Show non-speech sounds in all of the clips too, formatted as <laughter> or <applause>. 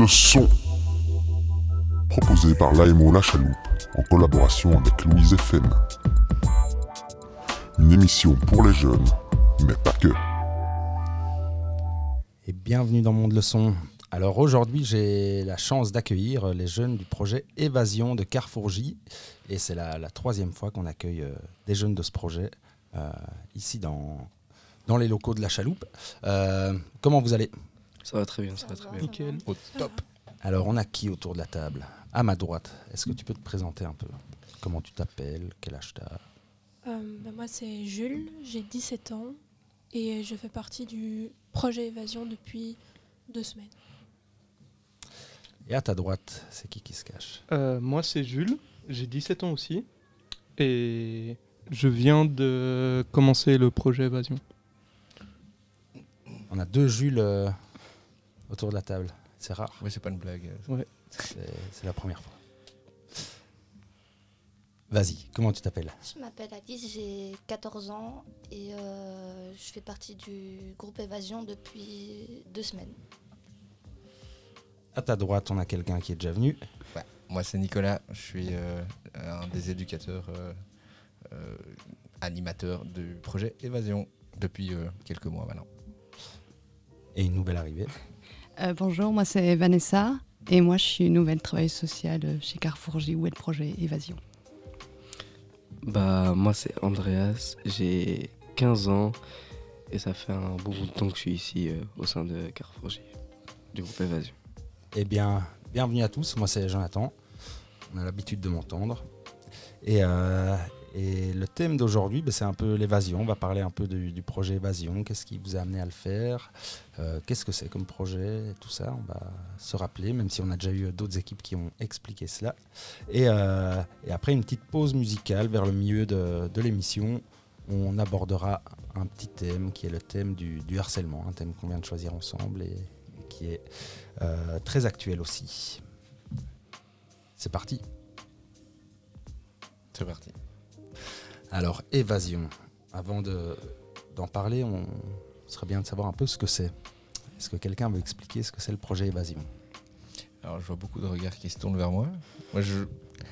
le son. Proposé par l'AMO La Chaloupe en collaboration avec Louise FM. Une émission pour les jeunes, mais pas que. Et bienvenue dans Monde le Son. Alors aujourd'hui, j'ai la chance d'accueillir les jeunes du projet Évasion de Carrefour J. Et c'est la, troisième fois qu'on accueille euh, des jeunes de ce projet euh, ici dans, dans les locaux de la chaloupe. Euh, comment vous allez? Ça va très bien, ça, va très bien. Nickel. Au top. Alors on a qui autour de la table? À ma droite, est-ce que tu peux te présenter un peu? Comment tu t'appelles? Quel âge tu as Euh, bah, moi, c'est Jules, j'ai 17 ans et je fais partie du projet Évasion depuis deux semaines. Et à ta droite, c'est qui qui se cache? Euh, moi, c'est Jules, j'ai 17 ans aussi. Et je viens de commencer le projet Évasion. On a deux Jules euh, autour de la table. C'est rare, Oui, c'est pas une blague. c'est c'est la première fois. Vas-y, comment tu t'appelles? Je m'appelle Alice, j'ai 14 ans et euh, je fais partie du groupe Évasion depuis deux semaines. À ta droite, on a quelqu'un qui est déjà venu. Ouais. Moi, c'est Nicolas. Je suis euh, un des éducateurs euh, euh, animateurs du projet Évasion depuis euh, quelques mois maintenant. Et une nouvelle arrivée. Euh, bonjour, moi c'est Vanessa et moi je suis nouvelle travailleuse sociale chez Carrefour J où est le projet Évasion. Bah moi c'est Andreas, j'ai 15 ans et ça fait un bon bout de temps que je suis ici euh, au sein de Carrefour J, du groupe Évasion. Eh bien, bienvenue à tous. Moi, c'est Jonathan. On a l'habitude de m'entendre. Et, euh, et le thème d'aujourd'hui, ben, c'est un peu l'évasion. On va parler un peu du, projet Évasion. Qu'est-ce qui vous a amené à le faire? Euh, Qu'est-ce que c'est comme projet? Et Tout ça, on va se rappeler, même si on a déjà eu d'autres équipes qui ont expliqué cela. Et, euh, après, une petite pause musicale vers le milieu de, l'émission. On abordera un petit thème qui est le thème du, harcèlement, un thème qu'on vient de choisir ensemble et, et qui est euh, très actuel aussi. C'est parti. C'est parti. Alors, évasion. Avant de- d'en parler, on serait bien de savoir un peu ce que c'est. Est-ce que quelqu'un veut expliquer ce que c'est le projet Évasion? Alors, je vois beaucoup de regards qui se tournent vers moi. Moi, je,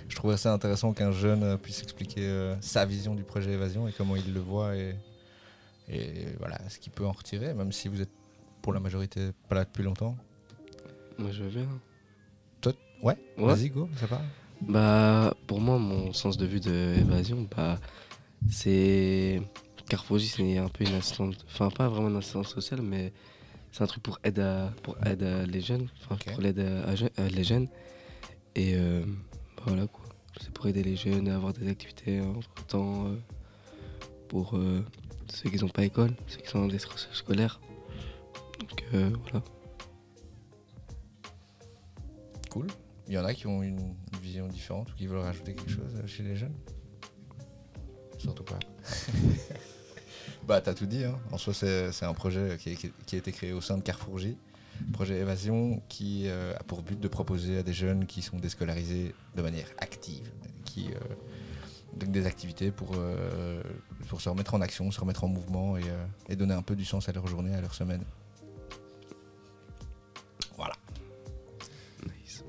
je trouve assez intéressant qu'un jeune puisse expliquer euh, sa vision du projet Évasion et comment il le voit et, et voilà ce qu'il peut en retirer, même si vous êtes pour la majorité pas là depuis longtemps. Moi je viens. Ouais, Ouais. vas-y, go, ça part. Bah pour moi mon sens de vue de Évasion, bah c'est c'est un peu une assistante, enfin pas vraiment une assistance sociale mais c'est un truc pour aider à, pour les jeunes, enfin pour l'aide à, à je- à les jeunes et euh, bah, voilà quoi. C'est pour aider les jeunes à avoir des activités entre temps pour euh, ceux qui n'ont pas école, ceux qui sont dans des structures scolaires. Donc euh, voilà. Cool. Il y en a qui ont une vision différente ou qui veulent rajouter quelque chose euh, chez les jeunes? Surtout pas. <laughs> bah, t'as tout dit. Hein. En soi, c'est c'est un projet qui, qui- qui a été créé au sein de Carrefour J. Projet Évasion qui euh, a pour but de proposer à des jeunes qui sont déscolarisés de manière active, qui euh, donc des activités pour, euh, pour se remettre en action, se remettre en mouvement et, euh, et donner un peu du sens à leur journée, à leur semaine. Voilà. Nice.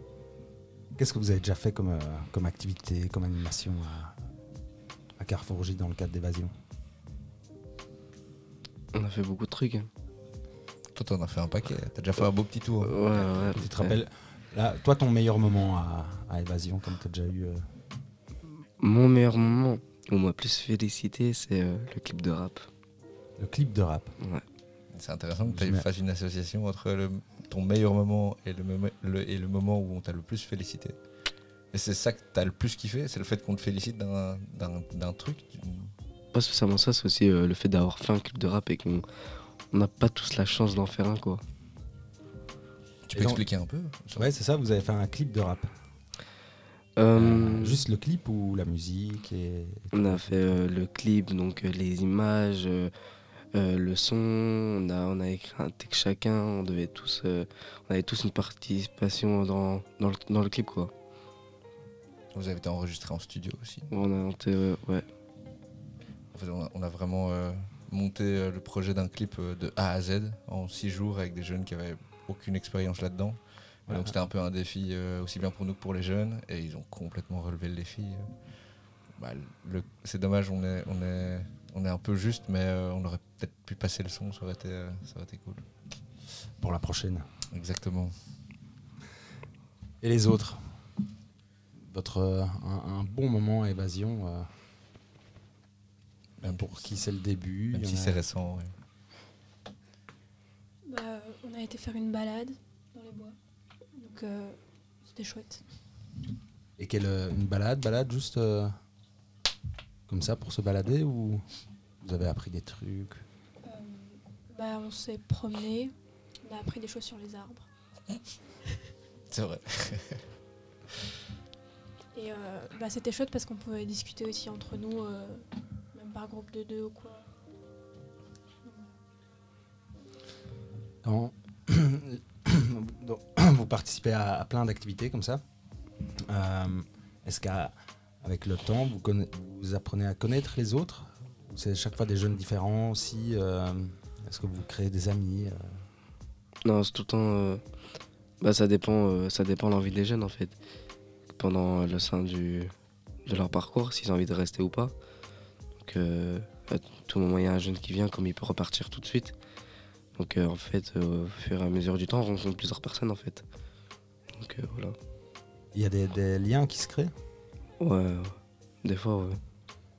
Qu'est-ce que vous avez déjà fait comme, euh, comme activité, comme animation Carrefour J dans le cadre d'Évasion On a fait beaucoup de trucs. hein. Toi, t'en as fait un paquet. T'as déjà fait un beau petit tour. Ouais, ouais. Tu te rappelles là, Toi, ton meilleur moment à, à Évasion, comme tu as déjà eu euh, Mon meilleur moment où on m'a plus félicité, c'est euh, le clip de rap. le clip de rap Ouais. C'est intéressant que tu fasses une association entre le- ton meilleur moment et le, momen- le- et le moment où on t'a le plus félicité. Et c'est ça que t'as le plus kiffé, c'est le fait qu'on te félicite d'un- truc. Pas spécialement ça, c'est aussi euh, le fait d'avoir fait un clip de rap et qu'on on n'a pas tous la chance d'en faire un, quoi. Tu Et peux donc- expliquer un peu Ouais, c'est ça, vous avez fait un clip de rap. Euh, Euh, juste le clip ou la musique et... On a fait euh, le clip, donc euh, les images, euh, euh, le son, on a, on a écrit un texte chacun, on devait tous, euh, on avait tous une participation dans, dans, le, dans le clip, quoi. Vous avez été enregistré en studio aussi. On a monté, euh, ouais. En fait, on, a, on a vraiment euh, monté euh, le projet d'un clip euh, de A à Z en six jours avec des jeunes qui avaient aucune expérience là-dedans. Donc c'était un peu un défi euh, aussi bien pour nous que pour les jeunes, et ils ont complètement relevé le défi. Bah, le- c'est dommage, on est, on, est, on est un peu juste, mais euh, on aurait peut-être pu passer le son, ça aurait été, euh, ça aurait été cool. Pour la prochaine. Exactement. Et les autres? Votre euh, un, un bon moment évasion euh, pour qui c'est le début Même si a- c'est récent. ouais. Bah, on a été faire une balade dans les bois. Donc euh, c'était chouette. Et quelle une balade, balade juste euh, comme ça pour se balader ou vous avez appris des trucs? Euh, bah, on s'est promené. On a appris des choses sur les arbres. C'est vrai. <laughs> Et euh, bah, c'était chouette parce qu'on pouvait discuter aussi entre nous, euh, même par groupe de deux ou quoi. Donc, <coughs> <coughs> vous participez à, à plein d'activités comme ça. Euh, Est-ce qu'avec le temps, vous, apprenez à connaître les autres? Ou C'est chaque fois des jeunes différents aussi euh, Est-ce que vous créez des amis euh? Non, c'est tout le temps. euh, bah, ça dépend, euh, ça dépend de l'envie des jeunes en fait. Pendant le sein du, de leur parcours, s'ils ont envie de rester ou pas. Donc, euh, à tout moment, il y a un jeune qui vient, comme il peut repartir tout de suite. Donc, euh, en fait, euh, au fur et à mesure du temps, on rencontre plusieurs personnes en fait. Donc, voilà. Il y a des, des liens qui se créent? Ouais, des fois, ouais.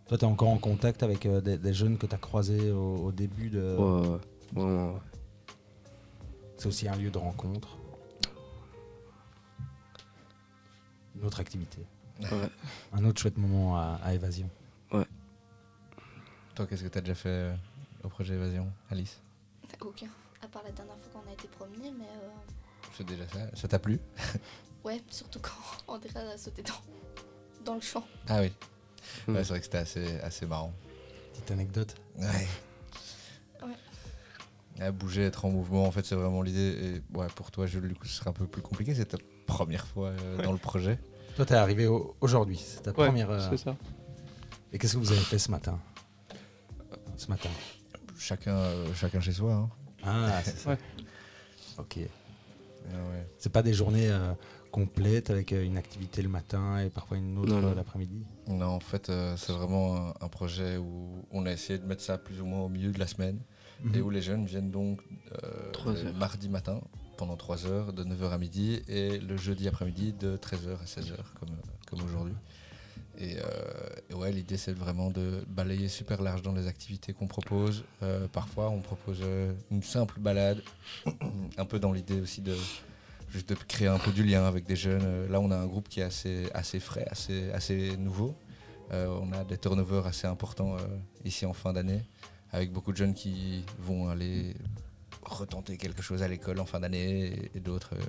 Toi, tu es encore en contact avec des, des jeunes que tu as croisés au, au début de. Ouais, ouais, vraiment, ouais. C'est aussi un lieu de rencontre. Une autre activité. Ouais. Un autre chouette moment à, à évasion. Toi, qu'est-ce que tu as déjà fait euh, au projet Évasion, Alice? Aucun. À part la dernière fois qu'on a été promené, mais euh, C'est déjà ça. Ça t'a plu? Ouais, surtout quand <laughs> Andrea a sauté dans, dans le champ. Ah oui. Hmm. Ouais, c'est vrai que c'était assez, assez marrant. Petite anecdote. Ouais. Ouais. À bouger, être en mouvement, en fait, c'est vraiment l'idée. Et ouais, pour toi, Jules, du coup, ce serait un peu plus compliqué. C'est ta première fois euh, Ouais. dans le projet. Toi, tu es arrivé au- aujourd'hui. C'est ta Ouais, première. euh, c'est ça. Et qu'est-ce que vous avez fait ce matin? Ce matin. Chacun, euh, chacun chez soi. hein. Ah, <laughs> c'est ça. Ouais. Ok. Ah ouais. C'est pas des journées euh, complètes avec euh, une activité le matin et parfois une autre Non, non. euh, l'après-midi? Non, en fait, euh, c'est vraiment un, un projet où on a essayé de mettre ça plus ou moins au milieu de la semaine Mhm. et où les jeunes viennent donc euh, Trois le heures. mardi matin pendant 3 heures, de 9h à midi, et le jeudi après-midi de 13h à 16h, comme, comme aujourd'hui. Et, euh, et ouais, l'idée c'est vraiment de balayer super large dans les activités qu'on propose. Euh, parfois, on propose euh, une simple balade, un peu dans l'idée aussi de juste de créer un peu du lien avec des jeunes. Là, on a un groupe qui est assez, assez frais, assez, assez nouveau. On a des turnovers assez importants ici en fin d'année, avec beaucoup de jeunes qui vont aller retenter quelque chose à l'école en fin d'année et, d'autres euh,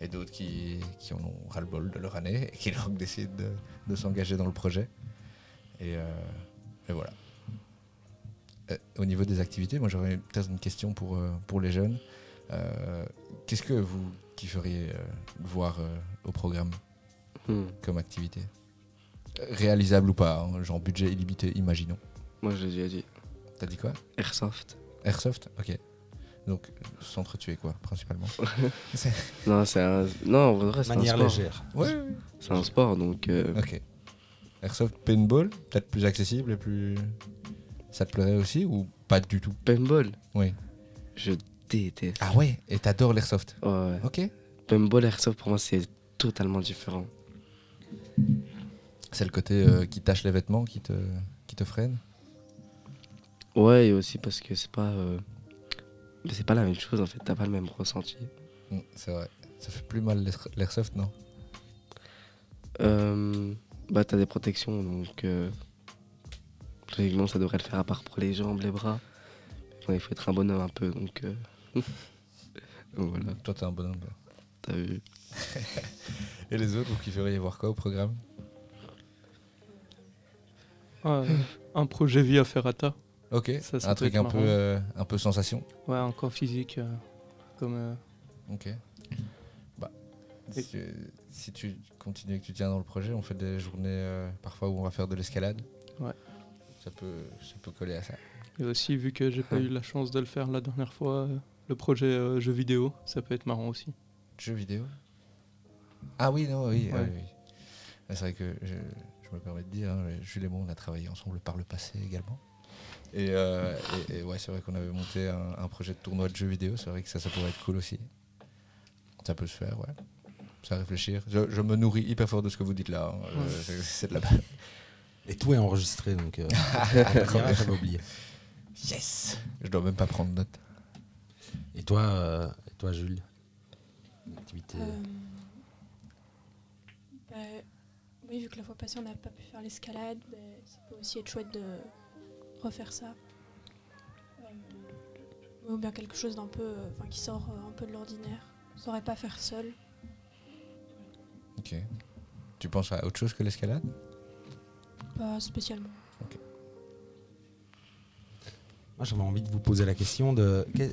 et d'autres qui, qui en ont ras-le-bol de leur année et qui <laughs> donc décident de, de s'engager dans le projet. Et, euh, et voilà. Euh, au niveau des activités, moi j'aurais peut-être une question pour, pour les jeunes. Euh, Qu'est-ce que vous kifferiez voir au programme Hmm. comme activité? Réalisable ou pas, hein, genre budget illimité, imaginons. Moi, je l'ai déjà dit. T'as dit quoi? Airsoft. Airsoft? Ok. Donc, s'entretuer quoi, principalement <laughs> Non, c'est un. Non, en vrai, c'est un Manière sport. légère. Ouais, C'est un sport, donc. euh, Ok. Airsoft paintball, peut-être plus accessible et plus. Ça te plairait aussi ou pas du tout? Paintball, Oui. je déteste. Ah ouais Et t'adores l'airsoft? Ouais, ouais. Ok. Paintball, airsoft, pour moi, c'est totalement différent. C'est le côté euh, qui tâche les vêtements qui te, qui te freine? Ouais, et aussi parce que c'est pas. euh, C'est pas la même chose, en fait. T'as pas le même ressenti. Mm, C'est vrai. Ça fait plus mal l'air- l'airsoft, non? Euh, bah, t'as des protections, donc. Euh... Logiquement, ça devrait le faire à part pour les jambes, les bras. Il faut être un bonhomme un peu, donc. euh, <laughs> donc voilà, Toi, t'es un bonhomme. t'as vu. <laughs> Et les autres, vous kifferiez voir quoi au programme? Ouais, un projet via Ferrata. Ok. Ça, un truc un peu, euh, un peu sensation. Ouais, un camp physique. euh, comme, euh, Ok. Bah, si, si tu continues et que tu tiens dans le projet, on fait des journées parfois où on va faire de l'escalade. Ouais. Ça peut, ça peut coller à ça. et aussi, vu que j'ai pas eu la chance de le faire la dernière fois, le projet jeu vidéo, ça peut être marrant aussi. Jeux vidéo? Ah oui, non, oui. Ouais. oui, oui. C'est vrai que je, je me permets de dire, hein, Jules et moi, on a travaillé ensemble par le passé également. Et, euh, et- et ouais, c'est vrai qu'on avait monté un, un projet de tournoi de jeux vidéo. C'est vrai que ça, ça pourrait être cool aussi. Ça peut se faire, ouais. À réfléchir. Je, je me nourris hyper fort de ce que vous dites là. hein. Ouais. Je- c'est- de la balle. <laughs> Et tout est enregistré, donc euh, <laughs> j'avais oublié. Yes Je dois même pas prendre note. Et toi, euh, et toi Jules? Activité Euh, bah, oui, vu que la fois passée on n'a pas pu faire l'escalade, bah, ça peut aussi être chouette de refaire ça. Euh, ou bien quelque chose d'un peu, euh, enfin qui sort euh, un peu de l'ordinaire. On saurait pas faire seul. Ok. Tu penses à autre chose que l'escalade? Pas spécialement. Moi, j'avais envie de vous poser la question de que-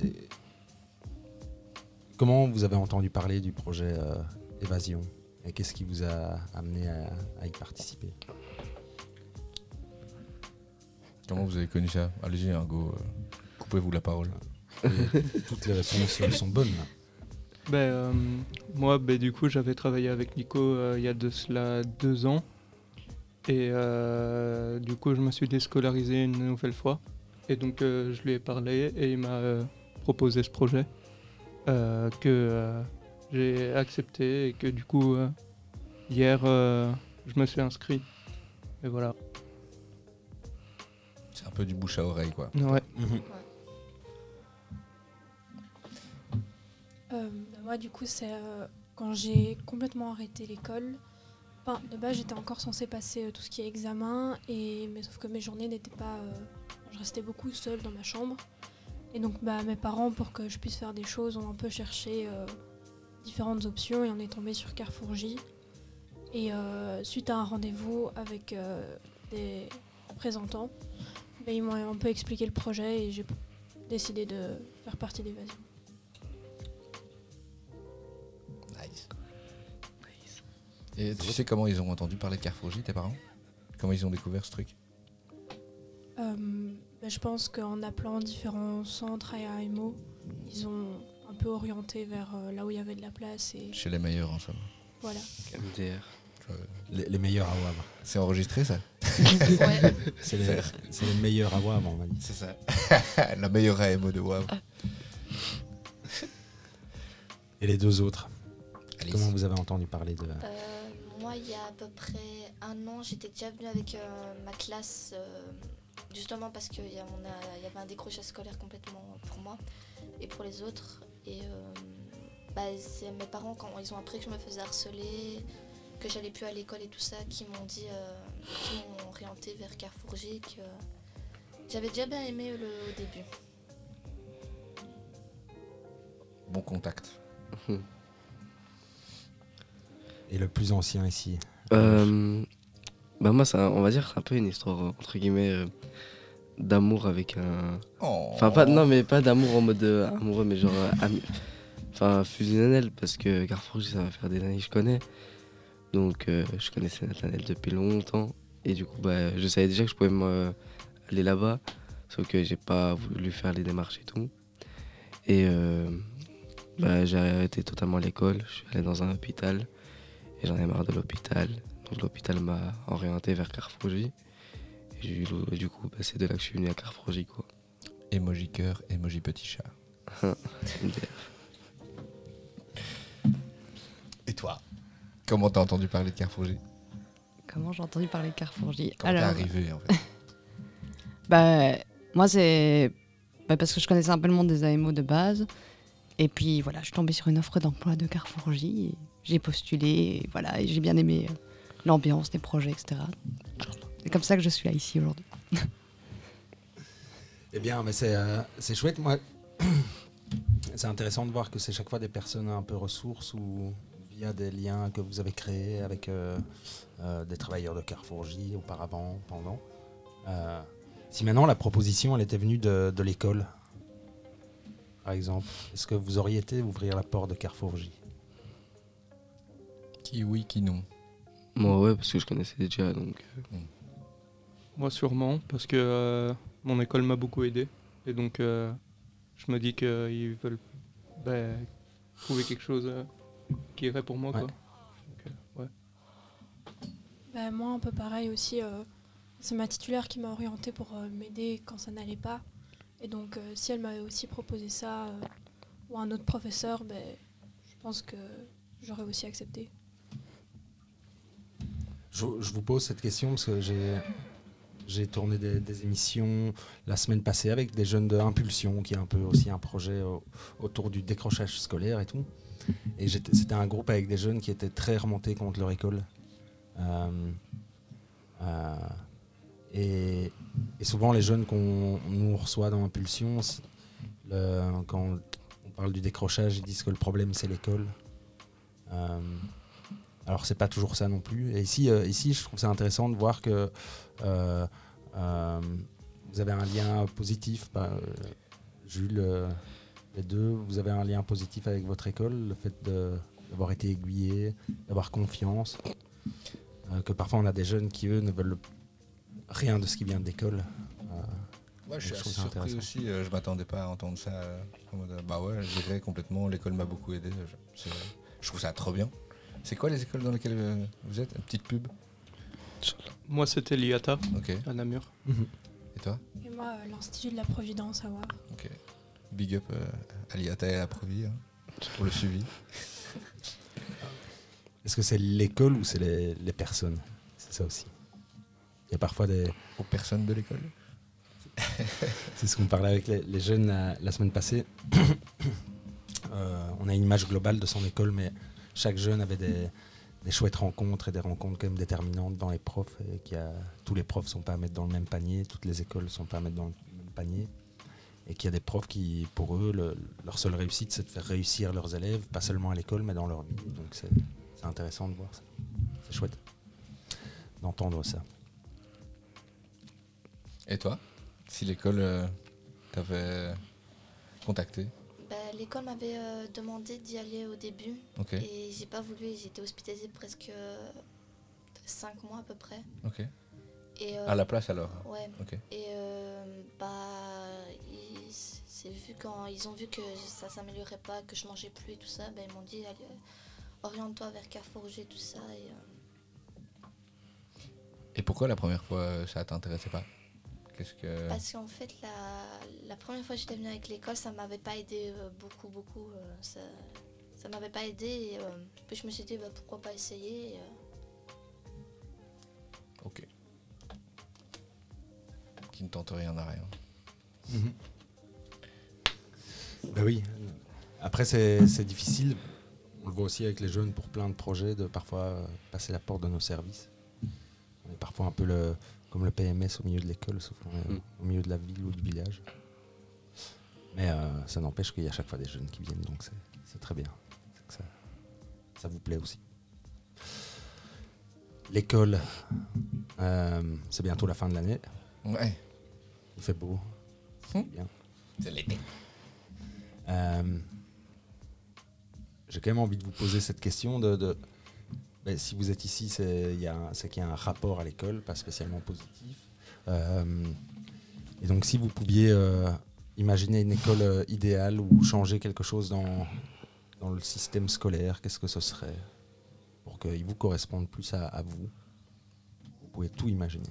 comment vous avez entendu parler du projet euh, Évasion? Et qu'est-ce qui vous a amené à, à y participer? Comment vous avez connu ça Allez-y, un go. euh, Coupez-vous la parole. Et Toutes les réponses euh, sont bonnes. là. Ben, euh, moi, ben, du coup, j'avais travaillé avec Nico euh, il y a de cela deux ans. Et euh, du coup, je me suis déscolarisé une nouvelle fois. Et donc, euh, je lui ai parlé et il m'a euh, proposé ce projet euh, que euh, j'ai accepté et que du coup, euh, hier, euh, je me suis inscrit. Et voilà. Peu du bouche à oreille, quoi. Ouais. Euh, bah, moi, du coup, c'est euh, quand j'ai complètement arrêté l'école. Enfin, de base, j'étais encore censée passer euh, tout ce qui est examen, et, mais sauf que mes journées n'étaient pas. euh, je restais beaucoup seule dans ma chambre. Et donc, bah, mes parents, pour que je puisse faire des choses, ont un peu cherché euh, différentes options, et on est tombé sur Carrefour J. Et euh, suite à un rendez-vous avec euh, des représentants, ils m'ont un peu expliqué le projet, et j'ai décidé de faire partie d'Évasion. Nice. Et tu sais comment ils ont entendu parler de Carrefour J, tes parents? Comment ils ont découvert ce truc? Euh, bah, je pense qu'en appelant différents centres et AMO, ils ont un peu orienté vers euh, là où il y avait de la place et Chez les meilleurs, en somme. voilà. MDR. Euh, Les, les meilleurs à Wavre. C'est enregistré, ça? Ouais. <laughs> C'est les, les meilleurs à Wavre, on m'a dit. C'est ça. <laughs> La meilleure AMO de WAV. Et les deux autres? Alice. Comment vous avez entendu parler de Euh, moi, il y a à peu près un an, j'étais déjà venue avec euh, ma classe, euh, justement parce qu'il y, avait un décrochage scolaire complètement pour moi et pour les autres. Et euh, bah, c'est mes parents, quand ils ont appris que je me faisais harceler, que j'allais plus à l'école et tout ça, qui m'ont dit, euh, qui m'ont orienté vers Carrefour J, que j'avais déjà bien aimé le, au début. Bon contact. <laughs> Et le plus ancien ici? Euh, bah moi, ça, on va dire, c'est un peu une histoire euh, entre guillemets euh, d'amour avec un. Oh. Enfin pas, non mais pas d'amour en mode euh, amoureux, mais genre euh, ami- enfin fusionnel parce que Carrefour, ça va faire des années que je connais, donc euh, je connaissais Nathaniel depuis longtemps et du coup bah je savais déjà que je pouvais me- aller là-bas, sauf que j'ai pas voulu faire les démarches et tout. Et euh, bah, j'ai arrêté totalement l'école, je suis allé dans un hôpital et j'en ai marre de l'hôpital. Donc l'hôpital m'a orienté vers Carrefour J. Et du coup, bah, c'est de là que je suis venu à Carrefour J quoi. Emoji cœur, emoji petit chat. <laughs> Et toi? Comment t'as entendu parler de Carrefour J Comment j'ai entendu parler de Carrefour J Comment t'es arrivé en <laughs> fait bah, moi, c'est bah, parce que je connaissais un peu le monde des AMO de base. Et puis voilà, je suis tombée sur une offre d'emploi de Carrefour J. J'ai postulé, et voilà, et j'ai bien aimé euh, l'ambiance des projets, etc. C'est comme ça que je suis là ici aujourd'hui. Eh bien, mais c'est euh, c'est chouette. Moi, <clears throat> c'est intéressant de voir que c'est chaque fois des personnes un peu ressources ou via des liens que vous avez créés avec euh, euh, des travailleurs de Carrefour J auparavant, pendant. Euh, si maintenant la proposition, elle était venue de, de l'école, par exemple, est-ce que vous auriez été ouvrir la porte de Carrefour J? Qui oui, qui non Moi ouais, parce que je connaissais déjà donc. euh, Moi sûrement, parce que euh, mon école m'a beaucoup aidé. Et donc euh, je me dis qu'ils veulent bah, trouver quelque chose euh, qui irait pour moi. Ouais. Quoi. Bah, moi, un peu pareil aussi. euh, c'est ma titulaire qui m'a orientée pour euh, m'aider quand ça n'allait pas. Et donc, euh, si elle m'avait aussi proposé ça, euh, ou un autre professeur, ben, je pense que j'aurais aussi accepté. Je, je vous pose cette question parce que j'ai j'ai tourné des, des émissions la semaine passée avec des jeunes de Impulsion, qui est un peu aussi un projet au- autour du décrochage scolaire et tout. Et c'était un groupe avec des jeunes qui étaient très remontés contre leur école. Euh, euh, et, souvent, les jeunes qu'on nous reçoit dans Impulsion, quand on parle du décrochage, ils disent que le problème, c'est l'école. Euh, alors c'est pas toujours ça non plus. Et ici, euh, ici je trouve ça intéressant de voir que vous avez un lien positif. bah, Jules, les deux, vous avez un lien positif avec votre école, le fait d'avoir été aiguillé, d'avoir confiance. Euh, que parfois on a des jeunes qui eux ne veulent rien de ce qui vient de l'école. Euh, Moi, je suis assez ça surpris aussi. euh, je m'attendais pas à entendre ça. en mode, bah ouais, je dirais complètement. L'école m'a beaucoup aidé. Je, c'est- je trouve ça trop bien. C'est quoi les écoles dans lesquelles vous êtes? Une petite pub? Moi, c'était l'IATA Ok. à Namur. Et toi? Et moi, l'Institut de la Providence à voir. Ok. Big up euh, à l'IATA et à la Provi hein, pour le suivi. Est-ce que c'est l'école ou c'est les, les personnes? C'est ça aussi. Il y a parfois des, Aux personnes de l'école. <laughs> C'est ce qu'on parlait avec les, les jeunes la, la semaine passée. <coughs> Euh, on a une image globale de son école, mais chaque jeune avait des, des chouettes rencontres et des rencontres quand même déterminantes dans les profs. Et qu'il y a, tous les profs ne sont pas à mettre dans le même panier, toutes les écoles ne sont pas à mettre dans le même panier. Et qu'il y a des profs qui, pour eux, le- leur seule réussite, c'est de faire réussir leurs élèves, pas seulement à l'école, mais dans leur vie. Donc c'est c'est intéressant de voir ça. C'est chouette d'entendre ça. Et toi Si l'école euh, t'avait contacté? Bah, L'école m'avait euh, demandé d'y aller au début Ok. et j'ai pas voulu. J'étais hospitalisée presque 5 mois à peu près. Et, euh, À la place alors Ouais. Et euh, bah, c'est vu quand ils ont vu que ça s'améliorait pas, que je mangeais plus et tout ça, bah, ils m'ont dit allez, oriente-toi vers Carrefourger tout ça. Et, euh, Et pourquoi la première fois euh, ça t'intéressait pas? Qu'est-ce que. Parce qu'en fait, la, la première fois que j'étais venue avec l'école, ça m'avait pas aidé euh, beaucoup, beaucoup. euh, ça ça m'avait pas aidé. Et, euh, puis je me suis dit bah, pourquoi pas essayer. et, euh, Ok. Qui ne tente rien à rien. Ben oui. Après, c'est difficile. On le voit aussi avec les jeunes pour plein de projets, de parfois euh, passer la porte de nos services. On est parfois un peu le, comme le PMS au milieu de l'école, sauf qu'on est Mm. au milieu de la ville ou du village. Mais euh, ça n'empêche qu'il y a à chaque fois des jeunes qui viennent, donc c'est- très bien. Que ça, ça vous plaît aussi. L'école, euh, c'est bientôt la fin de l'année. Ouais. Il fait beau. Bien. C'est l'été. Euh, J'ai quand même envie de vous poser cette question de, ben, si vous êtes ici, c'est qu'il y a un rapport à l'école, pas spécialement positif. Euh, et donc, si vous pouviez euh, imaginer une école idéale ou changer quelque chose dans, le système scolaire, qu'est-ce que ce serait pour qu'il vous corresponde plus à, à vous? Vous pouvez tout imaginer.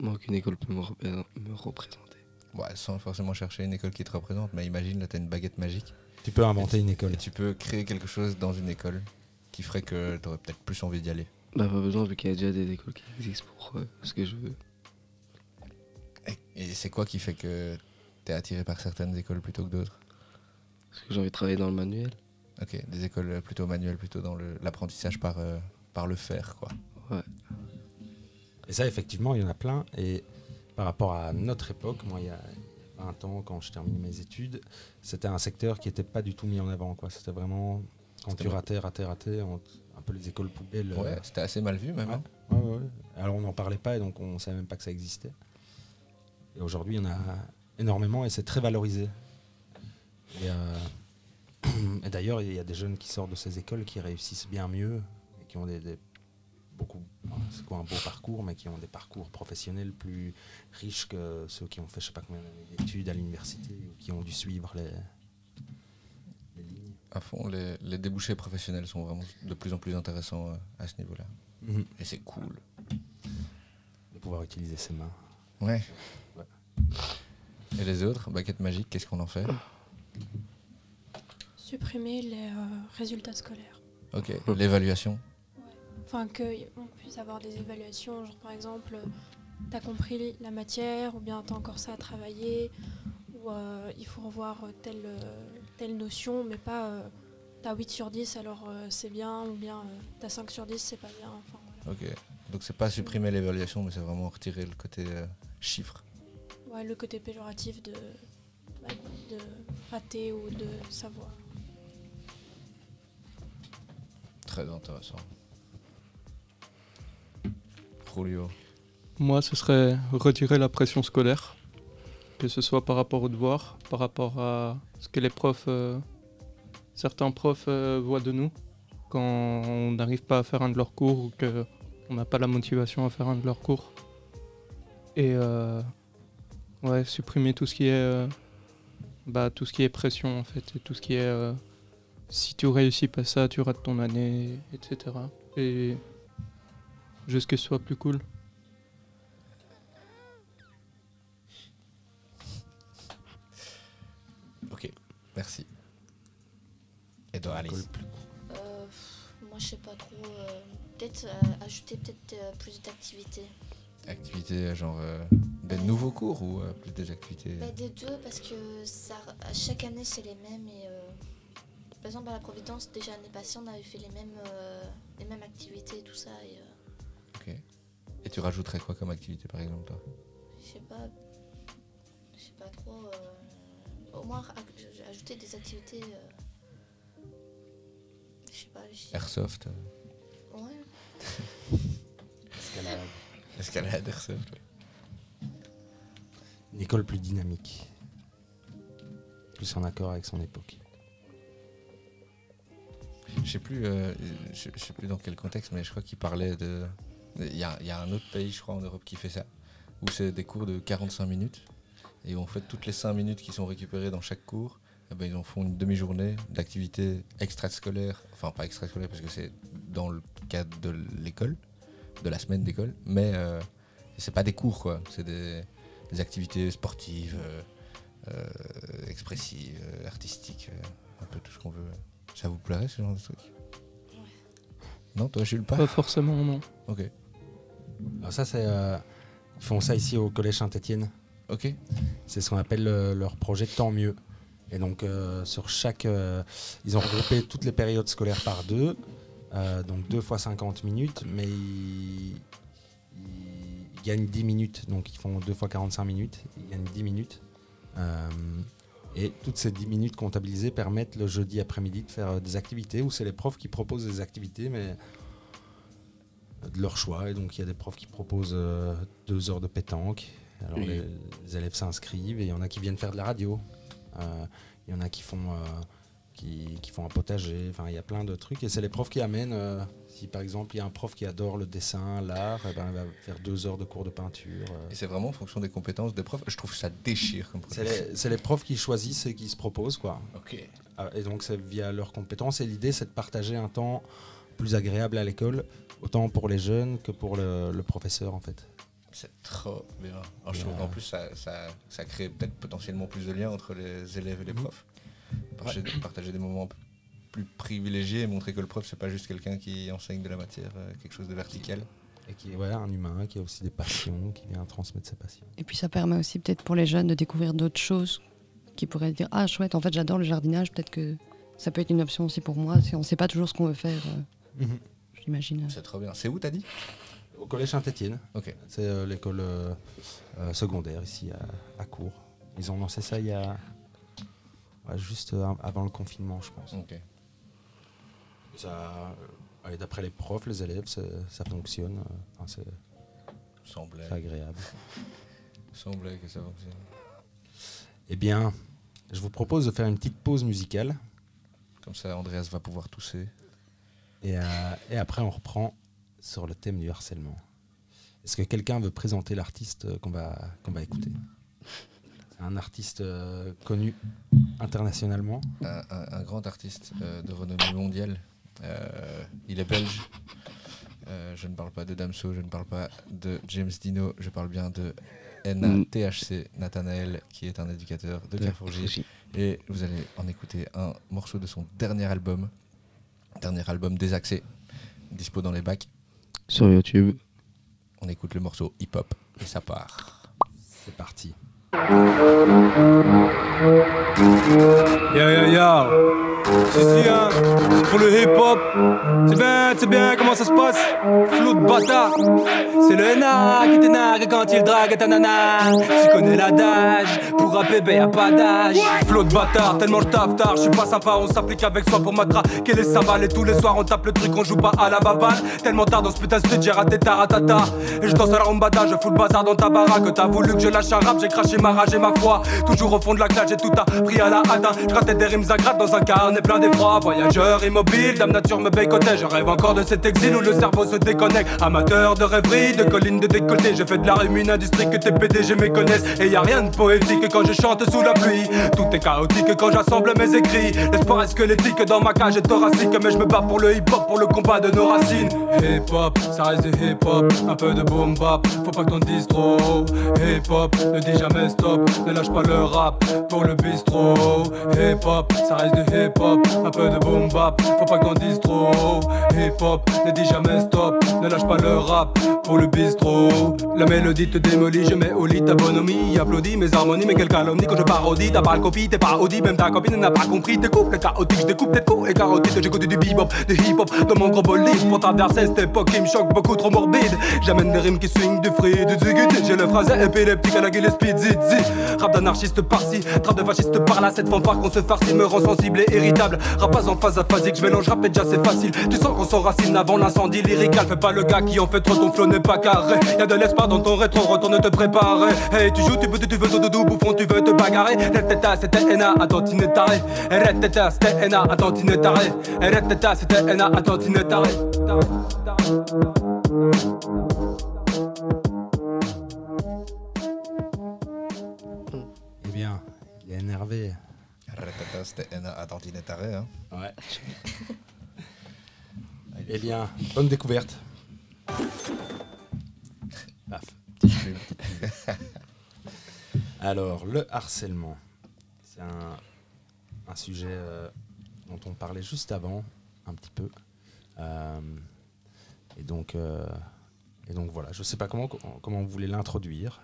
Moi, qu'une école peut me représenter. Ouais, sans forcément chercher une école qui te représente, mais imagine là t'as une baguette magique Tu peux inventer une école. et tu peux créer quelque chose dans une école qui ferait que t'aurais peut-être plus envie d'y aller. Bah, pas besoin, vu qu'il y a déjà des écoles qui existent pour euh, ce que je veux. Et, et c'est quoi qui fait que t'es attiré par certaines écoles plutôt que d'autres? Parce que j'ai envie de travailler dans le manuel. Ok, des écoles plutôt manuelles, plutôt dans le- l'apprentissage par, euh, par le faire, quoi. Ouais. Et ça, effectivement, il y en a plein. Et par rapport à notre époque, moi, il y a 20 ans, quand je terminais mes études, c'était un secteur qui n'était pas du tout mis en avant. quoi. C'était vraiment, quand tu ratais, ratais, ratais, on- un peu les écoles poubelles. Ouais, euh, c'était assez mal vu même. Ouais. hein. ouais, ouais, ouais. Alors, on n'en parlait pas et donc on ne savait même pas que ça existait. Et aujourd'hui, il y en a énormément et c'est très valorisé. Et, euh, <clears throat> et d'ailleurs, il y a des jeunes qui sortent de ces écoles qui réussissent bien mieux et qui ont des, des- beaucoup, c'est quoi un beau parcours, mais qui ont des parcours professionnels plus riches que ceux qui ont fait je sais pas combien d'années d'études à l'université ou qui ont dû suivre les, les lignes. À fond, les, les débouchés professionnels sont vraiment de plus en plus intéressants euh, à ce niveau-là. Et c'est cool. pouvoir utiliser ses mains. Ouais. Ouais. Et les autres, baguette magique, qu'est-ce qu'on en fait Supprimer les euh, résultats scolaires. Ok, l'évaluation. Enfin, qu'on puisse avoir des évaluations, genre par exemple, t'as compris la matière, ou bien t'as encore ça à travailler, ou euh, il faut revoir telle, euh, telle notion, mais pas euh, t'as 8 sur 10 alors euh, c'est bien, ou bien euh, t'as 5 sur 10 c'est pas bien. Enfin, voilà. Ok. Donc c'est pas supprimer l'évaluation, mais c'est vraiment retirer le côté euh, chiffre. Ouais, le côté péjoratif de, bah, de rater ou de savoir. Très intéressant. Moi, ce serait retirer la pression scolaire, que ce soit par rapport aux devoirs, par rapport à ce que les profs, euh, certains profs euh, voient de nous quand on n'arrive pas à faire un de leurs cours ou qu'on n'a pas la motivation à faire un de leurs cours. Et euh, ouais, supprimer tout ce qui est, bah, tout ce qui est pression en fait, et tout ce qui est si tu réussis pas ça, tu rates ton année, etc. Et juste que ce soit plus cool. Ok, merci. Et toi, Alice. Euh, moi, je sais pas trop. euh, peut-être euh, ajouter peut-être euh, plus d'activités. Activités genre euh, des nouveaux cours ou euh, plus des activités Bah, des deux, parce que ça, chaque année, c'est les mêmes. Et, euh, par exemple, à la Providence, déjà l'année passée, on avait fait les mêmes, euh, les mêmes activités et tout ça. Euh. Et tu rajouterais quoi comme activité par exemple toi? Je sais pas. Je sais pas trop. euh, au moins, aj- aj- ajouter des activités. euh, je sais pas. Airsoft, euh, Ouais. <laughs> Escalade. escalade, airsoft. ouais. Une école plus dynamique. Plus en accord avec son époque. Je sais plus, euh, je, je sais plus dans quel contexte, mais je crois qu'il parlait de. Il y a, il y a un autre pays, je crois, en Europe qui fait ça, où c'est des cours de 45 minutes. Et en fait, toutes les 5 minutes qui sont récupérées dans chaque cours, eh ben, ils en font une demi-journée d'activité extrascolaire. Enfin, pas extrascolaire parce que c'est dans le cadre de l'école, de la semaine d'école, mais euh, c'est pas des cours, quoi. C'est des, des activités sportives, euh, euh, expressives, euh, artistiques, un peu tout ce qu'on veut. Ça vous plairait ce genre de truc? Non, toi, Jules, pas? Pas forcément, non. Ok. Alors ça, c'est... euh, ils font ça ici au Collège Saint-Étienne. Ok. C'est ce qu'on appelle euh, leur projet Tant mieux. Et donc, euh, sur chaque. euh, ils ont regroupé toutes les périodes scolaires par deux. donc, deux fois 50 minutes. Mais ils, ils gagnent 10 minutes. Donc, ils font deux fois 45 minutes. Ils gagnent 10 minutes. Et toutes ces 10 minutes comptabilisées permettent le jeudi après-midi de faire des activités où c'est les profs qui proposent des activités, mais de leur choix. Et donc, il y a des profs qui proposent euh, deux heures de pétanque. Alors, Oui. les, les élèves s'inscrivent et il y en a qui viennent faire de la radio. Euh, Il y en a qui font, euh, qui, qui font un potager. Enfin, il y a plein de trucs. Et c'est les profs qui amènent. si par exemple, il y a un prof qui adore le dessin, l'art, eh ben, il va faire deux heures de cours de peinture. Et c'est vraiment en fonction des compétences des profs. Je trouve que ça déchire comme C'est les, c'est les profs qui choisissent et qui se proposent, quoi. Ok. Ah, Et donc, c'est via leurs compétences. Et l'idée, c'est de partager un temps plus agréable à l'école, autant pour les jeunes que pour le, le professeur, en fait. C'est trop bien. Alors, je trouve Ouais. qu'en plus, ça, ça, ça crée peut-être potentiellement plus de liens entre les élèves et les Mhm. profs. Partager, partager des moments plus privilégiés et montrer que le prof, c'est pas juste quelqu'un qui enseigne de la matière, euh, quelque chose de vertical. Et qui est voilà, un humain qui a aussi des passions, qui vient transmettre ses passions. Et puis ça permet aussi peut-être pour les jeunes de découvrir d'autres choses qui pourraient dire ah chouette en fait j'adore le jardinage peut-être que ça peut être une option aussi pour moi si on sait pas toujours ce qu'on veut faire euh, j'imagine. C'est trop bien. C'est où, t'as dit? Au collège Saint-Étienne, Ok. c'est euh, l'école euh, euh, secondaire ici à, à Cours. Ils ont lancé ça il y a ouais, juste avant le confinement, je pense. Ok. Ça, euh, d'après les profs, les élèves, ça fonctionne. enfin, c'est Semblait, c'est agréable. <laughs> semblait que ça fonctionne. Eh bien, je vous propose de faire une petite pause musicale Comme ça, Andreas va pouvoir tousser. Et, euh, et après on reprend sur le thème du harcèlement. Est-ce que quelqu'un veut présenter l'artiste qu'on va, qu'on va écouter? C'est un artiste euh, connu internationalement? un, un- un grand artiste euh, de renommée mondiale. Euh, il est belge. Euh, je ne parle pas de Damso, je ne parle pas de James Dino, je parle bien de NATHC, Nathanael, qui est un éducateur de Carrefourgie. Et vous allez en écouter un morceau de son dernier album, dernier album désaxé, dispo dans les bacs. Sur YouTube. On écoute le morceau hip hop et ça part. C'est parti. Yo yo yo, ici hein, c'est pour le hip hop. C'est bien, c'est bien, comment ça se passe? Flou de bâtard. C'est le NA qui t'énargue quand il drague ta nana. Tu connais l'adage, pour rapper, ben y'a pas d'âge. Flot de bâtard, tellement je tape tard. Je suis pas sympa, on s'applique avec soi pour matraquer les savales. Et tous les soirs on tape le truc, on joue pas à la baballe. Tellement tard dans ce putain de j'ai raté taratata. Et je danse à la rombada, je fous le bazar dans ta baraque. T'as voulu que je lâche un rap, j'ai craché ma rage et ma foi. Toujours au fond de la classe, j'ai tout appris à la hâte. hein. Je des rimes à gratte dans un carnet plein d'effroi. Voyageur immobile, dame nature me boycottait. Je rêve encore de cet exil où le cerveau se déconnecte. Amateur de rêverie, de collines de décolleté. Je fais de la rime une industrie que tes PDG méconnaissent. Et y a rien de poétique quand je chante sous la pluie. Tout est chaotique quand j'assemble mes écrits. L'espoir est squelettique dans ma cage est thoracique? Mais je me bats pour le hip hop, pour le combat de nos racines. Hip hop, ça reste du hip hop. Un peu de boom bap, faut pas que t'en dises trop. Hip hop, ne dis jamais stop. Ne lâche pas le rap pour le bistrot. Hip hop, ça reste du hip hop. Un peu de boom bap, faut pas que t'en dises trop. Hip hop, ne dis jamais stop. Ne lâche pas le rap pour le bistrot. La mélodie te démolit, je mets au lit ta bonhomie. Applaudis mes harmonies, mais quelle calomnie quand je parodie. T'as pas le copie, t'es pas audit, même ta copine n'a pas compris. Tes couples chaotiques, je découpe tes coups et carotides. J'écoute du bebop, du hip hop dans mon gros bolide. Pour traverser cette époque qui me choque beaucoup trop morbide. J'amène des rimes qui swing du free, du ziggy. J'ai le phrasé épileptique à la gueule speed Rap d'anarchiste par-ci, trap de fasciste par-là. Cette fanfare qu'on se farcit me rend sensible et irritable. Rap pas en phase aphasique, je mélange rap et déjà c'est facile. Tu sens qu'on s'enracine avant l'incendie lyrical. Fais pas le gars qui en fait trop, ton flow n'est pas carré. Y'a de l'espoir dans ton rétro, retourne te préparer. Hey, tu joues, tu veux, tu veux, doudou, bouffon, tu veux te bagarrer. Reteta, c'était Ena, tu n'es taré. Reteta, c'était Ena, tu n'es taré. Reteta, c'était Ena, tu n'es taré. Énervé. Ratata, C'était Atantine Taré. Hein. Ouais. <laughs> eh bien, bonne découverte. Paf. <laughs> Alors, le harcèlement, c'est un, un sujet euh, dont on parlait juste avant, un petit peu. Euh, et, donc, euh, et donc voilà, je ne sais pas comment, comment vous voulez l'introduire.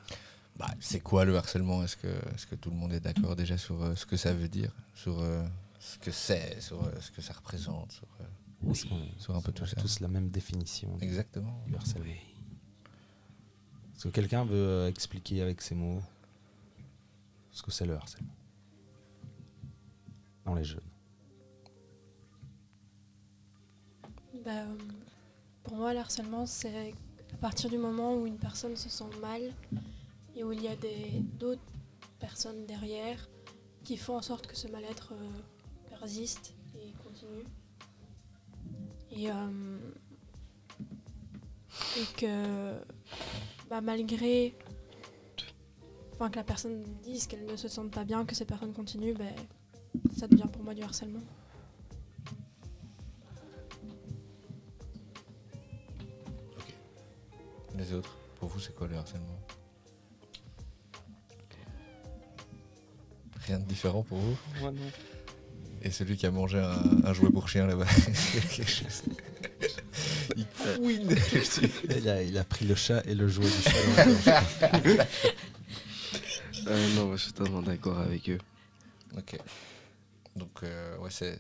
Bah, c'est quoi le harcèlement? Est-ce que, est que tout le monde est d'accord déjà sur euh, ce que ça veut dire? Sur euh, ce que c'est? Sur euh, ce que ça représente? Sur, euh, un peu tout on a ça. tous la même définition du- Exactement. du harcèlement. Est-ce que quelqu'un veut expliquer avec ses mots ce que c'est le harcèlement? Dans les jeunes. Bah, pour moi, le harcèlement, c'est à partir du moment où une personne se sent mal et où il y a d'autres personnes derrière qui font en sorte que ce mal-être euh, persiste et continue. Et, euh, que bah, malgré que la personne dise qu'elle ne se sente pas bien, que ces personnes continuent, ben, ça devient pour moi du harcèlement. Les autres, pour vous, c'est quoi le harcèlement? Rien de différent pour vous Moi, non. Et celui qui a mangé un, un jouet pour chien là-bas. <laughs> Il couine il a, il a pris le chat et le jouet du chat. <laughs> Euh, non, je suis totalement d'accord avec eux. Ok. Donc, euh, ouais, c'est.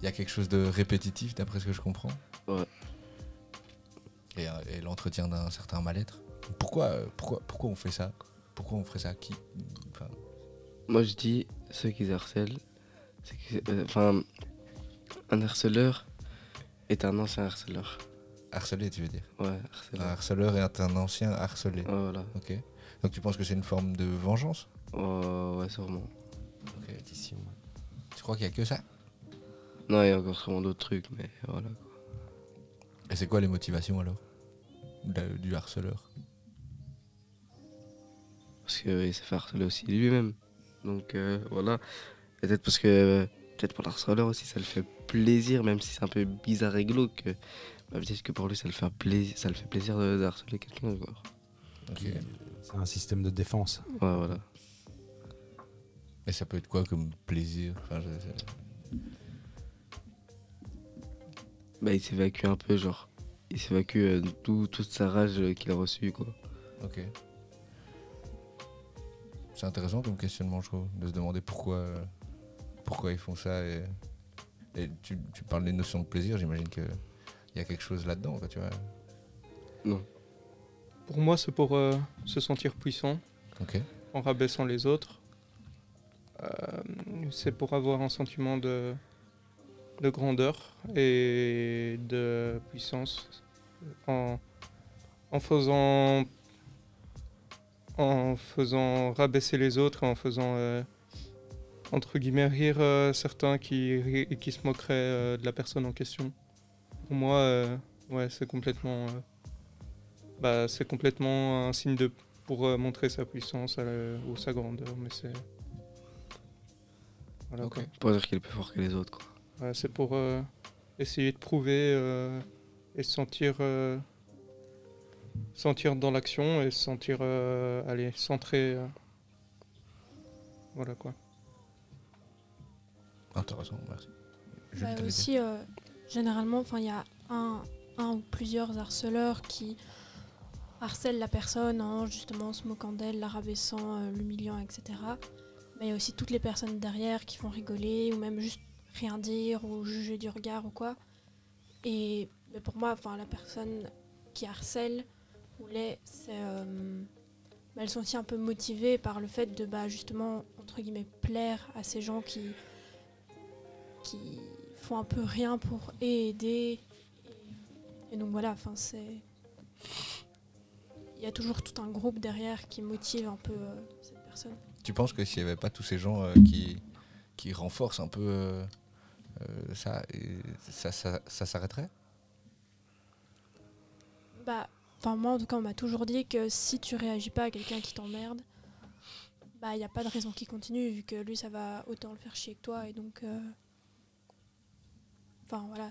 Il y a quelque chose de répétitif, d'après ce que je comprends. Ouais. Et, euh, et l'entretien d'un certain mal-être. Pourquoi, pourquoi, pourquoi on fait ça? Pourquoi on ferait ça? Qui? Enfin, Moi, je dis, ceux qui harcèlent, euh, Enfin, un harceleur est un ancien harceleur. Harceler, tu veux dire? Ouais, Un harceleur. est un ancien harcelé. Ouais, voilà. Ok. Donc, tu penses que c'est une forme de vengeance? Ouais, ouais, sûrement. Répétition. Tu crois qu'il y a que ça? Non, il y a encore sûrement d'autres trucs, mais voilà. quoi. Et c'est quoi les motivations alors de- du harceleur? Parce qu'il s'est fait harceler aussi lui-même. Donc euh, voilà. Peut-être parce que. Peut-être pour l'harceleur aussi, ça le fait plaisir, même si c'est un peu bizarre et glauque. que Bah, peut-être que pour lui, ça le fait plaisir, ça le fait plaisir de, de harceler quelqu'un. quoi. Ok. C'est un système de défense. Ouais, voilà. Et ça peut être quoi comme plaisir? Enfin, je- je- Bah, il s'évacue un peu, genre. Il s'évacue euh, tout, toute sa rage euh, qu'il a reçue, quoi. Ok. C'est intéressant comme questionnement, je trouve, de se demander pourquoi, pourquoi ils font ça. Et, et tu, tu parles des notions de plaisir, j'imagine qu'il y a quelque chose là-dedans, tu vois. Pour moi, c'est pour euh, se sentir puissant Ok. en rabaissant les autres. Euh, c'est pour avoir un sentiment de, de grandeur et de puissance en, en faisant en faisant rabaisser les autres, en faisant euh, entre guillemets rire euh, certains qui, qui se moqueraient euh, de la personne en question. Pour moi, ouais, c'est complètement, bah, c'est complètement un signe de pour montrer sa puissance ou sa grandeur, mais c'est voilà, Ok. quoi. Pour dire qu'il est plus fort que les autres, quoi. Ouais, c'est pour essayer de prouver et se sentir, sentir dans l'action et se sentir euh, allez, centré. euh. Voilà quoi. Intéressant, merci. Je Bah, aussi, euh, généralement, enfin, il y a un, un ou plusieurs harceleurs qui harcèlent la personne en justement se moquant d'elle, la rabaissant, euh, l'humiliant, etc. Mais il y a aussi toutes les personnes derrière qui font rigoler ou même juste rien dire ou juger du regard ou quoi. Et mais pour moi, enfin, la personne qui harcèle euh, bah, elles sont aussi un peu motivées par le fait de bah, justement entre guillemets plaire à ces gens qui qui font un peu rien pour aider. Et, et donc voilà, enfin c'est. Il y a toujours tout un groupe derrière qui motive un peu euh, cette personne. Tu penses que s'il n'y avait pas tous ces gens euh, qui, qui renforcent un peu euh, ça, et ça, ça, ça s'arrêterait? Bah, enfin moi en tout cas on m'a toujours dit que si tu réagis pas à quelqu'un qui t'emmerde, bah il n'y a pas de raison qu'il continue vu que lui ça va autant le faire chier que toi et donc. euh, Enfin voilà,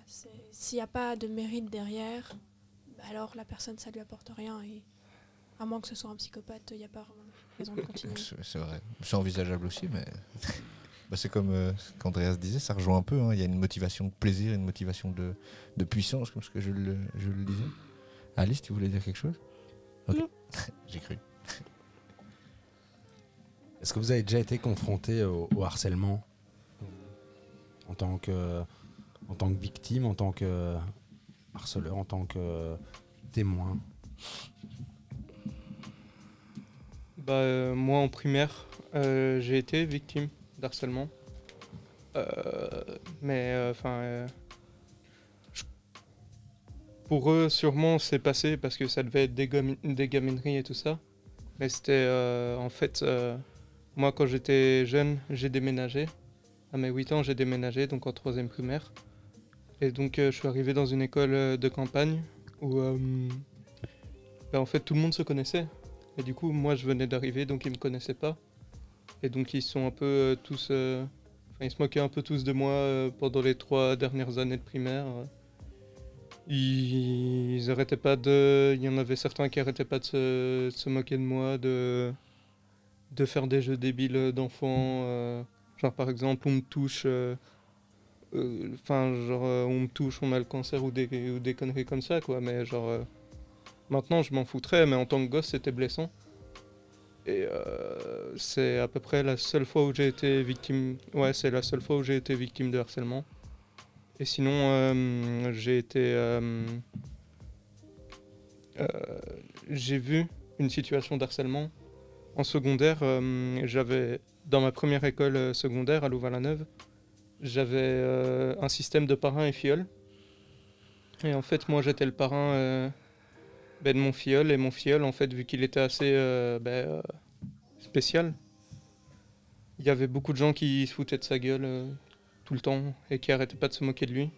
s'il n'y a pas de mérite derrière, bah, alors la personne ça lui apporte rien et à moins que ce soit un psychopathe, il n'y a pas vraiment de raison de continuer. <laughs> C'est vrai. C'est envisageable aussi, mais <laughs> bah, c'est comme euh, qu'Andreas disait, ça rejoint un peu. hein. Il y a une motivation de plaisir, une motivation de, puissance, comme ce que je le disais. Alice, tu voulais dire quelque chose? Ok. <laughs> J'ai cru. Est-ce que vous avez déjà été confronté au, au harcèlement? En tant que en tant que victime, en tant que harceleur, en tant que témoin? Bah, euh, moi en primaire, euh, j'ai été victime d'harcèlement. Euh, mais euh, enfin. Pour eux, sûrement, c'est passé parce que ça devait être des, des gamineries et tout ça. Mais c'était euh, en fait. euh, moi, quand j'étais jeune, j'ai déménagé. À mes 8 ans, j'ai déménagé, donc en troisième primaire. Et donc, euh, je suis arrivé dans une école de campagne où. bah, en fait, tout le monde se connaissait. Et du coup, moi, je venais d'arriver, donc ils me connaissaient pas. Et donc, ils sont un peu tous. ils se moquaient un peu tous de moi pendant les trois dernières années de primaire. Ils, arrêtaient pas de. Il y en avait certains qui arrêtaient pas de se, moquer de moi, de faire des jeux débiles d'enfants. euh, genre, par exemple, on me touche. euh, euh, genre, euh, on me touche, on a le cancer ou des, conneries comme ça, quoi. Mais genre. euh, Maintenant, je m'en foutrais, mais en tant que gosse, c'était blessant. Et euh, c'est à peu près la seule fois où j'ai été victime. Ouais, c'est la seule fois où j'ai été victime de harcèlement. Et sinon, euh, j'ai été. euh, euh, j'ai vu une situation d'harcèlement en secondaire. j'avais dans ma première école secondaire à Louvain-la-Neuve, j'avais un système de parrain et filleul. Et en fait, moi, j'étais le parrain. ben, de mon filleul et mon filleul en fait vu qu'il était assez ben, spécial il y avait beaucoup de gens qui se foutaient de sa gueule tout le temps et qui arrêtaient pas de se moquer de lui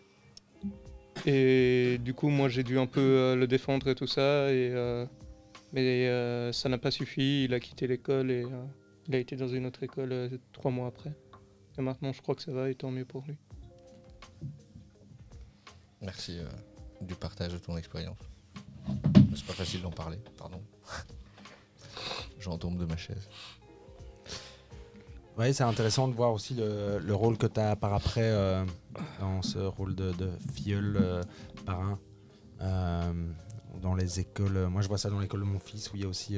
et du coup moi j'ai dû un peu euh, le défendre et tout ça et euh, mais euh, ça n'a pas suffi il a quitté l'école et il a été dans une autre école trois mois après et maintenant je crois que ça va et tant mieux pour lui Merci du partage de ton expérience. C'est pas facile d'en parler, pardon. <laughs> J'en tombe de ma chaise. Oui, c'est intéressant de voir aussi le, le rôle que tu as par après euh, dans ce rôle de, de filleul euh, parrain. Euh, dans les écoles, moi je vois ça dans l'école de mon fils où il y a aussi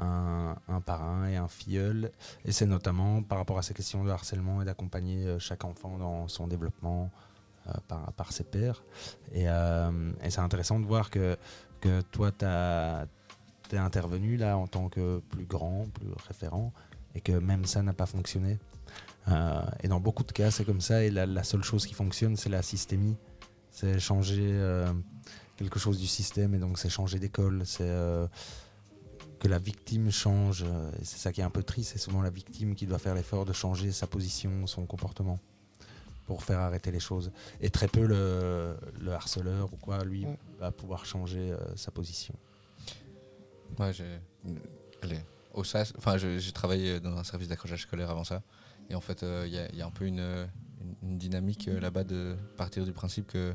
un, parrain et un filleul. Et c'est notamment par rapport à ces questions de harcèlement et d'accompagner chaque enfant dans son développement par, ses pairs. Et, c'est intéressant de voir que, que toi tu es intervenu là en tant que plus grand, plus référent et que même ça n'a pas fonctionné. Euh, et dans beaucoup de cas, c'est comme ça. Et la, la seule chose qui fonctionne, c'est la systémie. C'est changer euh, quelque chose du système. Et donc, c'est changer d'école. C'est euh, que la victime change. Et c'est ça qui est un peu triste. C'est souvent la victime qui doit faire l'effort de changer sa position, son comportement pour faire arrêter les choses. Et très peu le, le harceleur ou quoi, lui, Ouais. va pouvoir changer euh, sa position. Ouais, j'ai. Allez, enfin, j'ai travaillé dans un service d'accrochage scolaire avant ça. Et en fait, euh, il y, a- un peu une, dynamique euh, là-bas de partir du principe que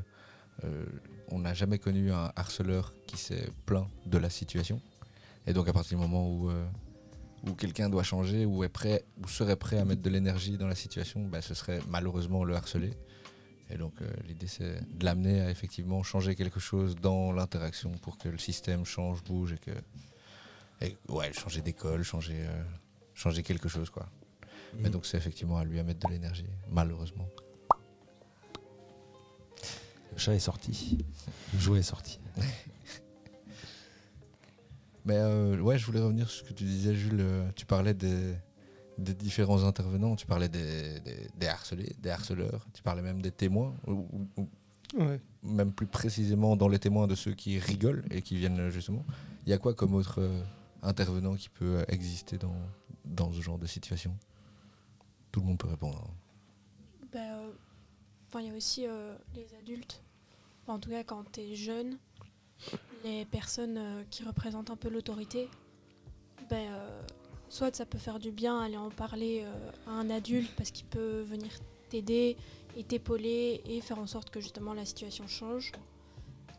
euh, on n'a jamais connu un harceleur qui s'est plaint de la situation. Et donc, à partir du moment où, où quelqu'un doit changer, ou est prêt, ou serait prêt à mettre de l'énergie dans la situation, bah, ce serait malheureusement le harceler. Et donc, l'idée, c'est de l'amener à effectivement changer quelque chose dans l'interaction pour que le système change, bouge et que. Et- ouais, changer d'école, changer, euh, changer quelque chose, quoi. Mais Mm. donc, c'est effectivement à lui à mettre de l'énergie, malheureusement. Le chat est sorti. Le jouet est sorti. <laughs> Mais euh, ouais, je voulais revenir sur ce que tu disais, Jules. tu parlais des, des différents intervenants, tu parlais des, des, des harcelés, des harceleurs, tu parlais même des témoins, ou, ou- ou Ouais. même plus précisément dans les témoins de ceux qui rigolent et qui viennent justement. Il y a quoi comme autre euh, intervenant qui peut exister dans, dans ce genre de situation Tout le monde peut répondre. hein. Bah, euh, il y a aussi euh, les adultes. En tout cas, quand tu es jeune, les personnes euh, qui représentent un peu l'autorité, ben, soit ça peut faire du bien aller en parler à un adulte parce qu'il peut venir t'aider et t'épauler et faire en sorte que justement la situation change.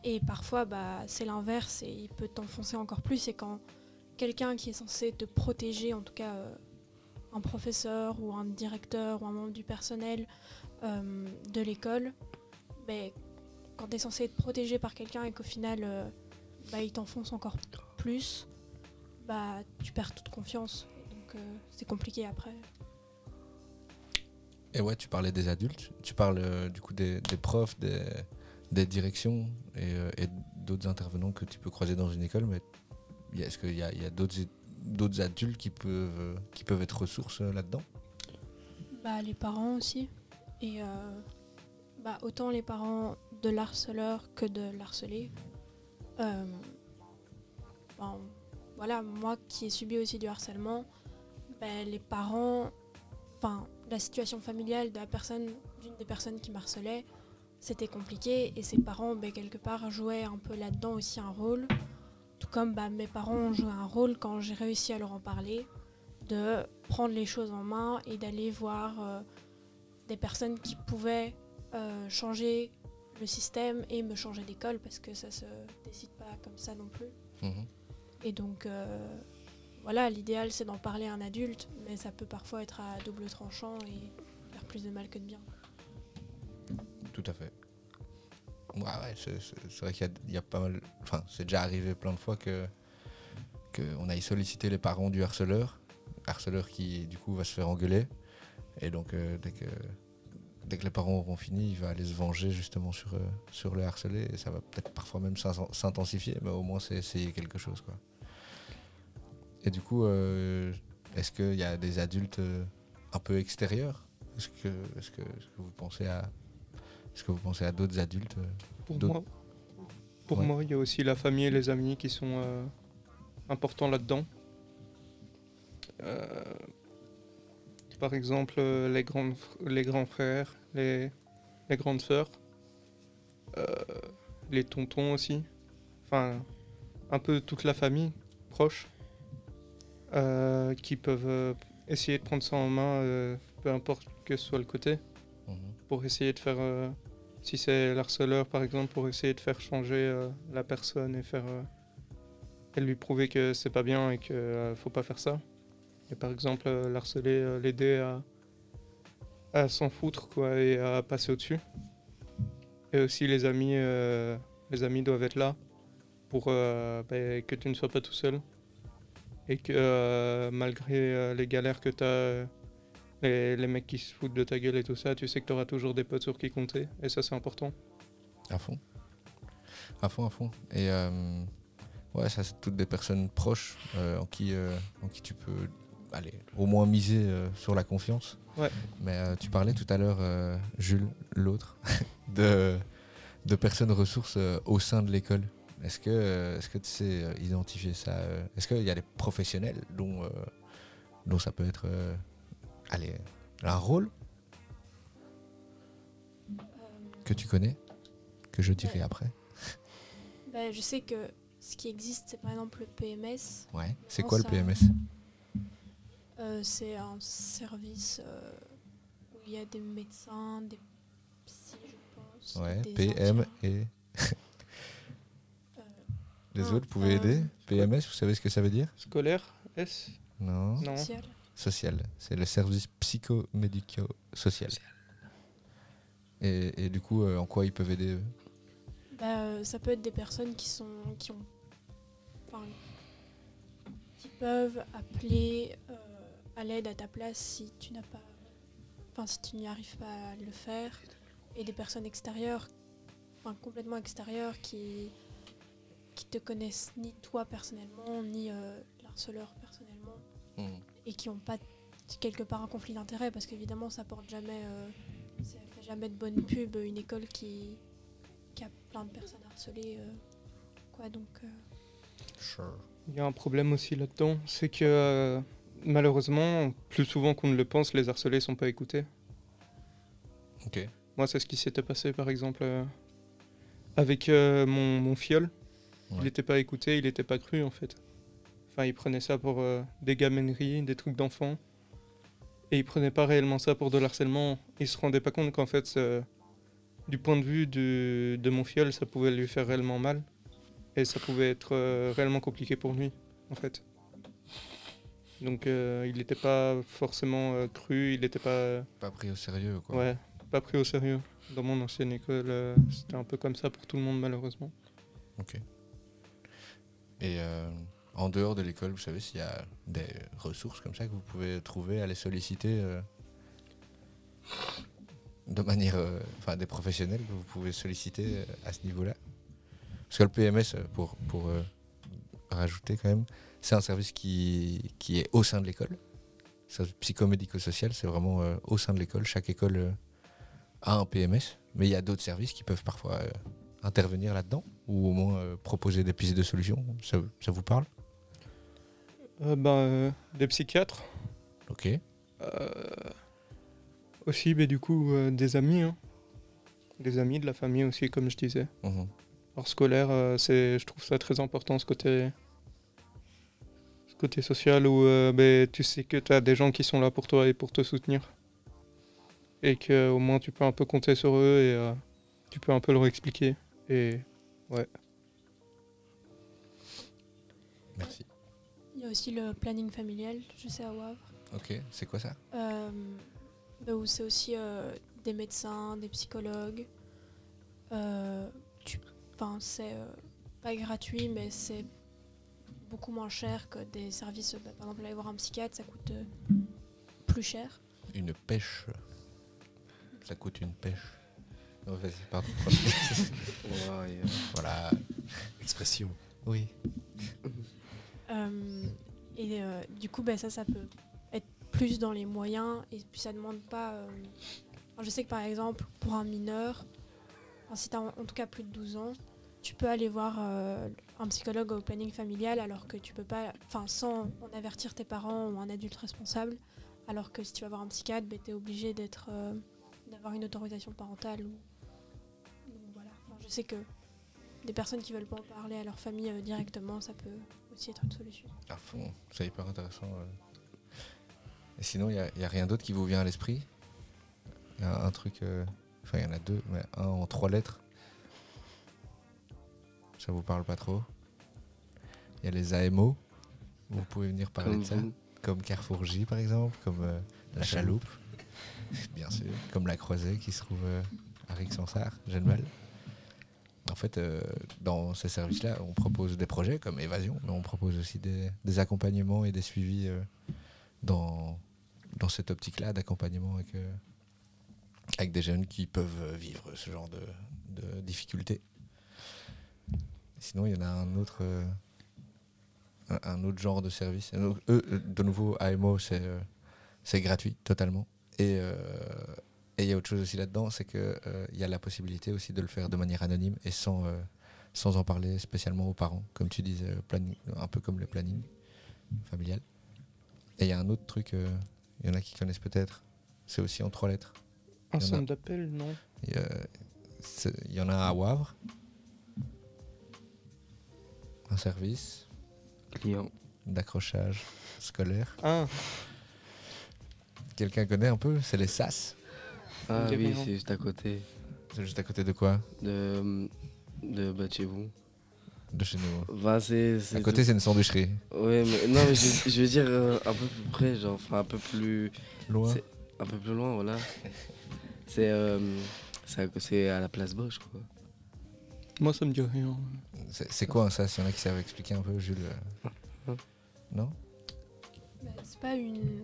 Et parfois, bah, c'est l'inverse et il peut t'enfoncer encore plus. C'est quand quelqu'un qui est censé te protéger, en tout cas euh, un professeur ou un directeur ou un membre du personnel euh, de l'école, quand tu es censé être protégé par quelqu'un et qu'au final euh, bah, il t'enfonce encore plus, bah, tu perds toute confiance. Donc c'est compliqué après. Et ouais, tu parlais des adultes, tu parles du coup des, profs, des, directions et, et d'autres intervenants que tu peux croiser dans une école, mais est-ce qu'il y a, d'autres adultes qui peuvent, euh, être ressources euh, là-dedans? Bah, les parents aussi. Et euh, bah, autant les parents de l'harceleur que de l'harcelé. Ben, voilà, moi qui ai subi aussi du harcèlement, ben, les parents, enfin, la situation familiale de la personne, d'une des personnes qui m'harcelait, c'était compliqué et ses parents, ben, quelque part, jouaient un peu là-dedans aussi un rôle. Tout comme bah, mes parents ont joué un rôle quand j'ai réussi à leur en parler, de prendre les choses en main et d'aller voir euh, des personnes qui pouvaient euh, changer le système et me changer d'école parce que ça se décide pas comme ça non plus. Mhm. Et donc euh, voilà, l'idéal c'est d'en parler à un adulte, mais ça peut parfois être à double tranchant et faire plus de mal que de bien. Tout à fait. Ouais, c'est vrai qu'il y a- pas mal. Enfin, c'est déjà arrivé plein de fois que qu'on aille solliciter les parents du harceleur, harceleur qui du coup va se faire engueuler, et donc euh, dès que dès que les parents auront fini, il va aller se venger justement sur euh, sur le harcelé, et ça va peut-être parfois même s'in- s'intensifier, mais au moins c'est essayer quelque chose quoi. Et du coup, euh, est-ce qu'il y a des adultes un peu extérieurs? Est-ce que, que, est-ce que vous pensez à est-ce que vous pensez à d'autres adultes euh, Pour moi, pour Ouais. moi, il y a aussi la famille et les amis qui sont euh, importants là-dedans. Euh, par exemple, les, grandes, les grands frères, les, les grandes sœurs, euh, les tontons aussi. Enfin, un peu toute la famille proche qui peuvent essayer de prendre ça en main, peu importe que ce soit le côté Mhm. pour essayer de faire Si c'est l'harceleur, par exemple, pour essayer de faire changer euh, la personne et faire euh, lui prouver que c'est pas bien et qu'il ne faut pas faire ça. Et par exemple, euh, l'harceler, euh, l'aider à, s'en foutre quoi, et à passer au-dessus. Et aussi, les amis, euh, les amis doivent être là pour euh, ben, que tu ne sois pas tout seul. Et que euh, malgré euh, les galères que tu as, les, les mecs qui se foutent de ta gueule et tout ça, tu sais que tu auras toujours des potes sur qui compter. Et ça, c'est important. À fond. À fond, à fond. Et euh, ouais, ça, c'est toutes des personnes proches euh, en, qui, euh, en qui tu peux aller au moins miser sur la confiance. Ouais. Mais tu parlais tout à l'heure, Jules, l'autre, <laughs> de, de personnes ressources au sein de l'école. Est-ce que, est-ce que tu sais identifier ça Est-ce qu'il y a des professionnels dont, dont ça peut être euh, allez, un rôle que tu connais Que je dirai Ouais. après Bah, je sais que ce qui existe, c'est par exemple le PMS. Ouais. C'est quoi le PMS Euh, c'est un service euh, où il y a des médecins, des psys, je pense. Ouais, des PM et. <laughs> Euh, Les autres, vous pouvez euh, aider PMS, vous savez ce que ça veut dire? Scolaire S? Non. Non. social. Social. C'est le service psychomédico-social. Et, du coup, euh, en quoi ils peuvent aider Bah, euh, ça peut être des personnes qui sont qui ont enfin, qui peuvent appeler euh, à l'aide à ta place si tu n'as pas enfin si tu n'y arrives pas à le faire et des personnes extérieures enfin complètement extérieures qui qui te connaissent ni toi personnellement ni l'harceleur personnellement et qui n'ont pas quelque part un conflit d'intérêt parce qu'évidemment ça porte jamais euh, ça fait jamais de bonne pub une école qui qui a plein de personnes harcelées euh, quoi donc euh, Sure. Il y a un problème aussi là-dedans, c'est que euh, malheureusement, plus souvent qu'on ne le pense, les harcelés sont pas écoutés. Ok. Moi, c'est ce qui s'était passé par exemple euh, avec euh, mon, mon fiole. Il n'était pas écouté, il n'était pas cru en fait. Enfin, il prenait ça pour euh, des gamaineries, des trucs d'enfants. Et il prenait pas réellement ça pour de l'harcèlement. Il se rendait pas compte qu'en fait, euh, du point de vue du- de mon fiole, ça pouvait lui faire réellement mal. Et ça pouvait être euh, réellement compliqué pour lui, en fait. Donc euh, il n'était pas forcément cru, il n'était pas... Pas pris au sérieux, quoi. Ouais, pas pris au sérieux. Dans mon ancienne école, c'était un peu comme ça pour tout le monde, malheureusement. Ok. Et euh, en dehors de l'école, vous savez s'il y a des ressources comme ça que vous pouvez trouver, aller solliciter euh, de manière. euh, Enfin, des professionnels que vous pouvez solliciter euh, à ce niveau-là? Parce que le PMS, pour, pour rajouter quand même, c'est un service qui, est au sein de l'école. Psychomédico-social, c'est vraiment au sein de l'école. Chaque école a un PMS, mais il y a d'autres services qui peuvent parfois intervenir là-dedans ou au moins proposer des pistes de solutions. Ça vous parle? Euh, ben, euh, des psychiatres. Ok. Euh, aussi, mais du coup, euh, des amis. hein. Des amis, de la famille aussi, comme je disais. Mhm. Hors scolaire, euh, c'est, je trouve ça très important, ce côté, ce côté social où ben, tu sais que tu as des gens qui sont là pour toi et pour te soutenir. Et que au moins tu peux un peu compter sur eux et tu peux un peu leur expliquer. Et ouais. Merci. Il y a aussi le planning familial je sais à Wavre Ok, c'est quoi ça? Euh, bah, où c'est aussi euh, des médecins, des psychologues. Euh, Enfin, c'est euh, pas gratuit, mais c'est beaucoup moins cher que des services. bah, par exemple, aller voir un psychiatre, ça coûte plus cher. Une pêche. Ça coûte une pêche. Non, vas-y, pardon. <laughs> Voilà. Expression. Oui. <laughs> Euh, et euh, du coup, bah, ça, ça peut être plus dans les moyens et puis ça demande pas. euh, je sais que par exemple, pour un mineur, si tu as en, tout cas plus de 12 ans, tu peux aller voir un psychologue au planning familial alors que tu peux pas. Enfin, sans en avertir tes parents ou un adulte responsable. Alors que si tu vas voir un psychiatre, tu es obligé d'être, d'avoir une autorisation parentale. Ou... Voilà. Je sais que des personnes qui veulent pas en parler à leur famille directement, ça peut aussi être une solution. À fond. C'est hyper intéressant. Et sinon, il n'y a, y a rien d'autre qui vous vient à l'esprit? Il y a un truc. euh, Enfin, il y en a deux, mais un en trois lettres. Ça vous parle pas trop? Il y a les AMO. Vous pouvez venir parler Comme de ça. vous. Comme Carrefour J, par exemple. Comme euh, la Chaloupe. <laughs> Bien sûr. Comme la Croisée qui se trouve euh, à Rixensart, Genval. En fait, euh, dans ces services-là, on propose des projets comme Évasion, mais on propose aussi des, accompagnements et des suivis euh, dans, dans cette optique-là d'accompagnement avec, euh, avec des jeunes qui peuvent vivre ce genre de, de difficultés. Sinon, il y en a un autre, un, autre genre de service. Eux, de nouveau, AMO, c'est gratuit totalement. Et et il y a autre chose aussi là-dedans, c'est qu'il y a la possibilité aussi de le faire de manière anonyme et sans, euh, sans en parler spécialement aux parents, comme tu disais, euh, planning- un peu comme le planning familial. Et il y a un autre truc, euh, il y en a qui connaissent peut-être, c'est aussi en trois lettres. Un Il y en a- centre d'appel, non il y en a un à Wavre, un service Client. d'accrochage scolaire. Ah, Quelqu'un connaît un peu C'est les SAS. Ah oui, c'est juste à côté C'est juste à côté de quoi? De, de bah, de chez vous. De chez nous. Bah, c'est, c'est À côté, tout- c'est une sandwicherie. Ouais, mais non, mais je, <laughs> je veux dire euh, un peu plus près, genre, enfin un peu plus, Loin. C'est- un peu plus loin, voilà. C'est, euh, c'est, à, c'est à la place Bosch, quoi. moi ça me dit rien. C'est c'est quoi un SAS Il y en a qui savent expliquer un peu, Jules euh Non? Bah, c'est pas une.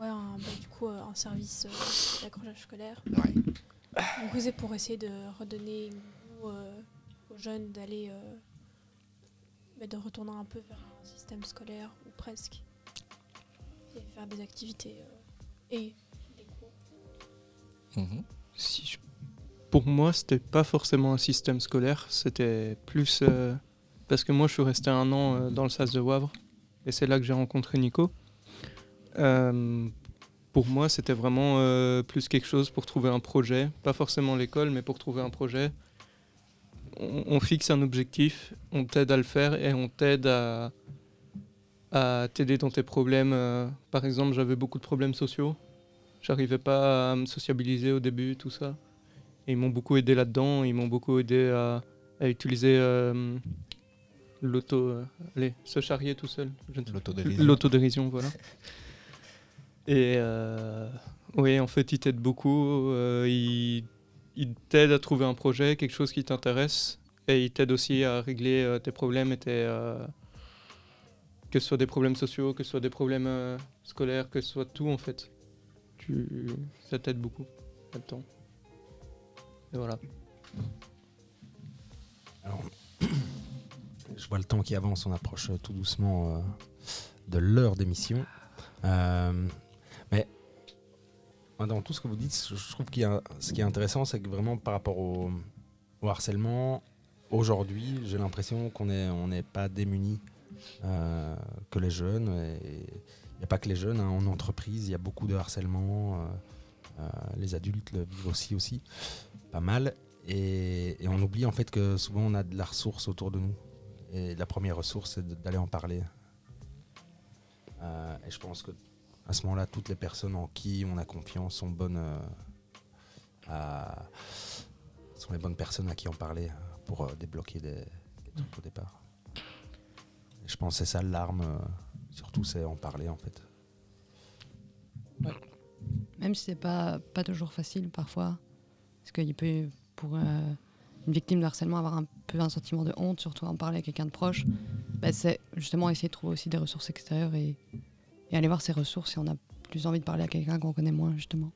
Ouais, un, bah, du coup, euh, un service euh, d'accrochage scolaire. Ouais. Du coup, c'est pour essayer de redonner goût euh, aux jeunes d'aller. euh, bah, de retourner un peu vers un système scolaire, ou presque. Et faire des activités euh, et des cours. Mhm. Si je- Pour moi, c'était pas forcément un système scolaire, c'était plus. euh, Parce que moi, je suis resté un an euh, dans le SAS de Wavre, et c'est là que j'ai rencontré Nico. Euh, pour moi, c'était vraiment euh, plus quelque chose pour trouver un projet, pas forcément l'école, mais pour trouver un projet. On, on fixe un objectif, on t'aide à le faire et on t'aide à, à t'aider dans tes problèmes. euh, par exemple, j'avais beaucoup de problèmes sociaux. J'arrivais pas à me sociabiliser au début, tout ça. Et ils m'ont beaucoup aidé là-dedans. Ils m'ont beaucoup aidé à, à utiliser euh, l'auto. allez, se charrier tout seul. L'autodérision. L'autodérision, voilà. <laughs> Et euh, oui, en fait, ils t'aident beaucoup. euh, ils t'aident à trouver un projet, quelque chose qui t'intéresse. Et ils t'aident aussi à régler euh, tes problèmes et tes, que ce soit des problèmes sociaux, que ce soit des problèmes scolaires, que ce soit tout en fait. Tu, ça t'aide beaucoup là-dedans. Et voilà. Alors, <clears throat> je vois le temps qui avance, on approche tout doucement de l'heure d'émission. Dans tout ce que vous dites, je trouve qu'il y a, ce qui est intéressant, c'est que vraiment par rapport au, harcèlement, aujourd'hui, j'ai l'impression qu'on n'est on pas démunis euh, que les jeunes. Il n'y a pas que les jeunes, hein, en entreprise, il y a beaucoup de harcèlement. euh, euh, les adultes le vivent aussi, aussi pas mal. Et, on oublie en fait que souvent on a de la ressource autour de nous. Et la première ressource, c'est d'aller en parler. Et je pense que à ce moment-là, toutes les personnes en qui on a confiance sont bonnes euh, sont les bonnes personnes à qui en parler euh, pour euh, débloquer des, trucs au départ. Je pense que c'est ça l'arme, surtout c'est en parler en fait. Même si c'est pas, pas toujours facile parfois. Parce qu'il peut, pour une victime de harcèlement, avoir un peu un sentiment de honte, surtout en parler à quelqu'un de proche. Bah, c'est justement essayer de trouver aussi des ressources extérieures et, et aller voir ces ressources si on a plus envie de parler à quelqu'un qu'on connaît moins, justement.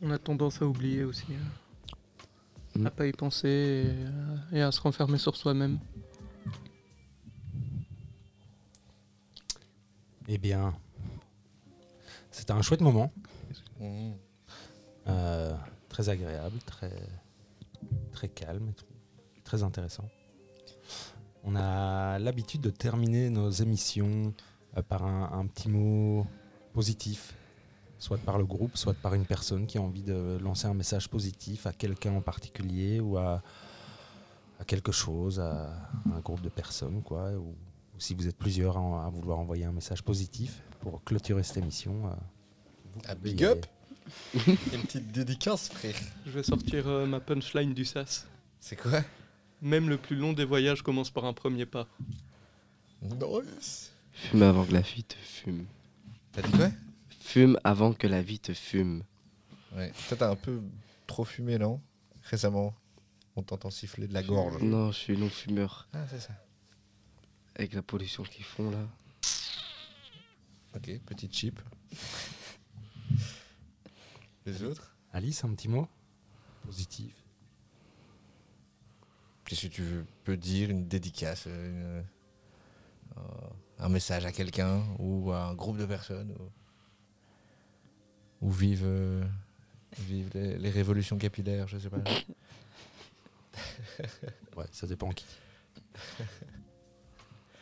On a tendance à oublier aussi. hein. Mm. À pas y penser et, euh, et à se renfermer sur soi-même. Eh bien, c'était un chouette moment. Euh, très agréable, très, très calme et. Très intéressant. On a l'habitude de terminer nos émissions par un, un petit mot positif, soit par le groupe, soit par une personne qui a envie de lancer un message positif à quelqu'un en particulier ou à, à quelque chose, à, un groupe de personnes, quoi. Ou, ou si vous êtes plusieurs à, à vouloir envoyer un message positif pour clôturer cette émission. euh, vous Un pouvez big y up. <laughs> Une petite dédicace, frère. Je vais sortir euh, ma punchline du sas. C'est quoi? Même le plus long des voyages commence par un premier pas. Nice. Fume avant que la vie te fume. T'as dit quoi? Fume avant que la vie te fume. Ouais. Toi, t'as un peu trop fumé, non? Récemment. On t'entend siffler de la gorge. Non, je suis non-fumeur. Ah, c'est ça. Avec la pollution qu'ils font là. Ok, petite chip. Les autres? Alice, un petit mot? Positif. Qu'est-ce que tu veux- peux dire Une dédicace euh, une- euh, Un message à quelqu'un Ou à un groupe de personnes Ou, ou vive, euh, vive les, les révolutions capillaires, je sais pas. <laughs> Ouais, ça dépend qui.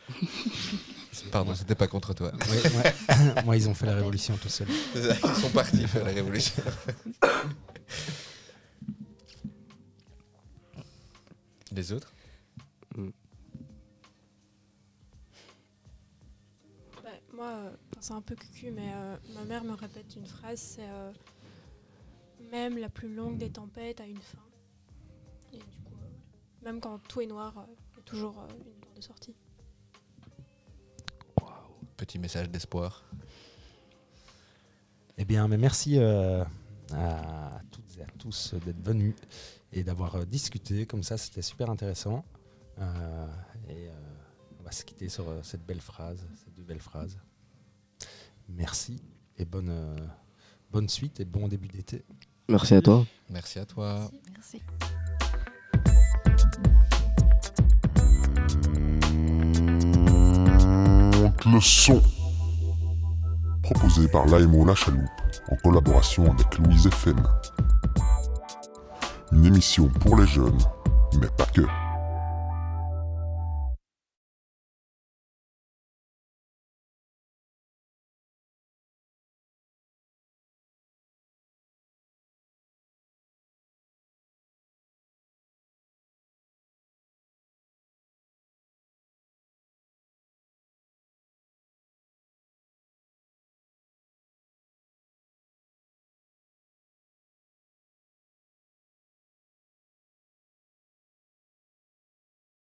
<laughs> Pardon, c'était pas contre toi. Ouais. <laughs> Moi, ils ont fait la révolution tout seuls. Ils sont partis faire la révolution. Les autres? Moi, euh, c'est un peu cucu, mais euh, ma mère me répète une phrase, c'est euh, même la plus longue des tempêtes a une fin. Et du coup, euh, même quand tout est noir, euh, il y a toujours euh, une porte de sortie. Petit message d'espoir. Eh bien, mais merci euh, à toutes et à tous d'être venus et d'avoir euh, discuté comme ça. C'était super intéressant. Euh, et euh, on va se quitter sur euh, cette belle phrase, ces deux belles phrases. Merci et bonne, euh, bonne suite et bon début d'été. Merci à toi. Merci à toi. Merci. Monte le son. Proposé par l'AMO La Chaloupe en collaboration avec Louise FM. Une émission pour les jeunes, mais pas que.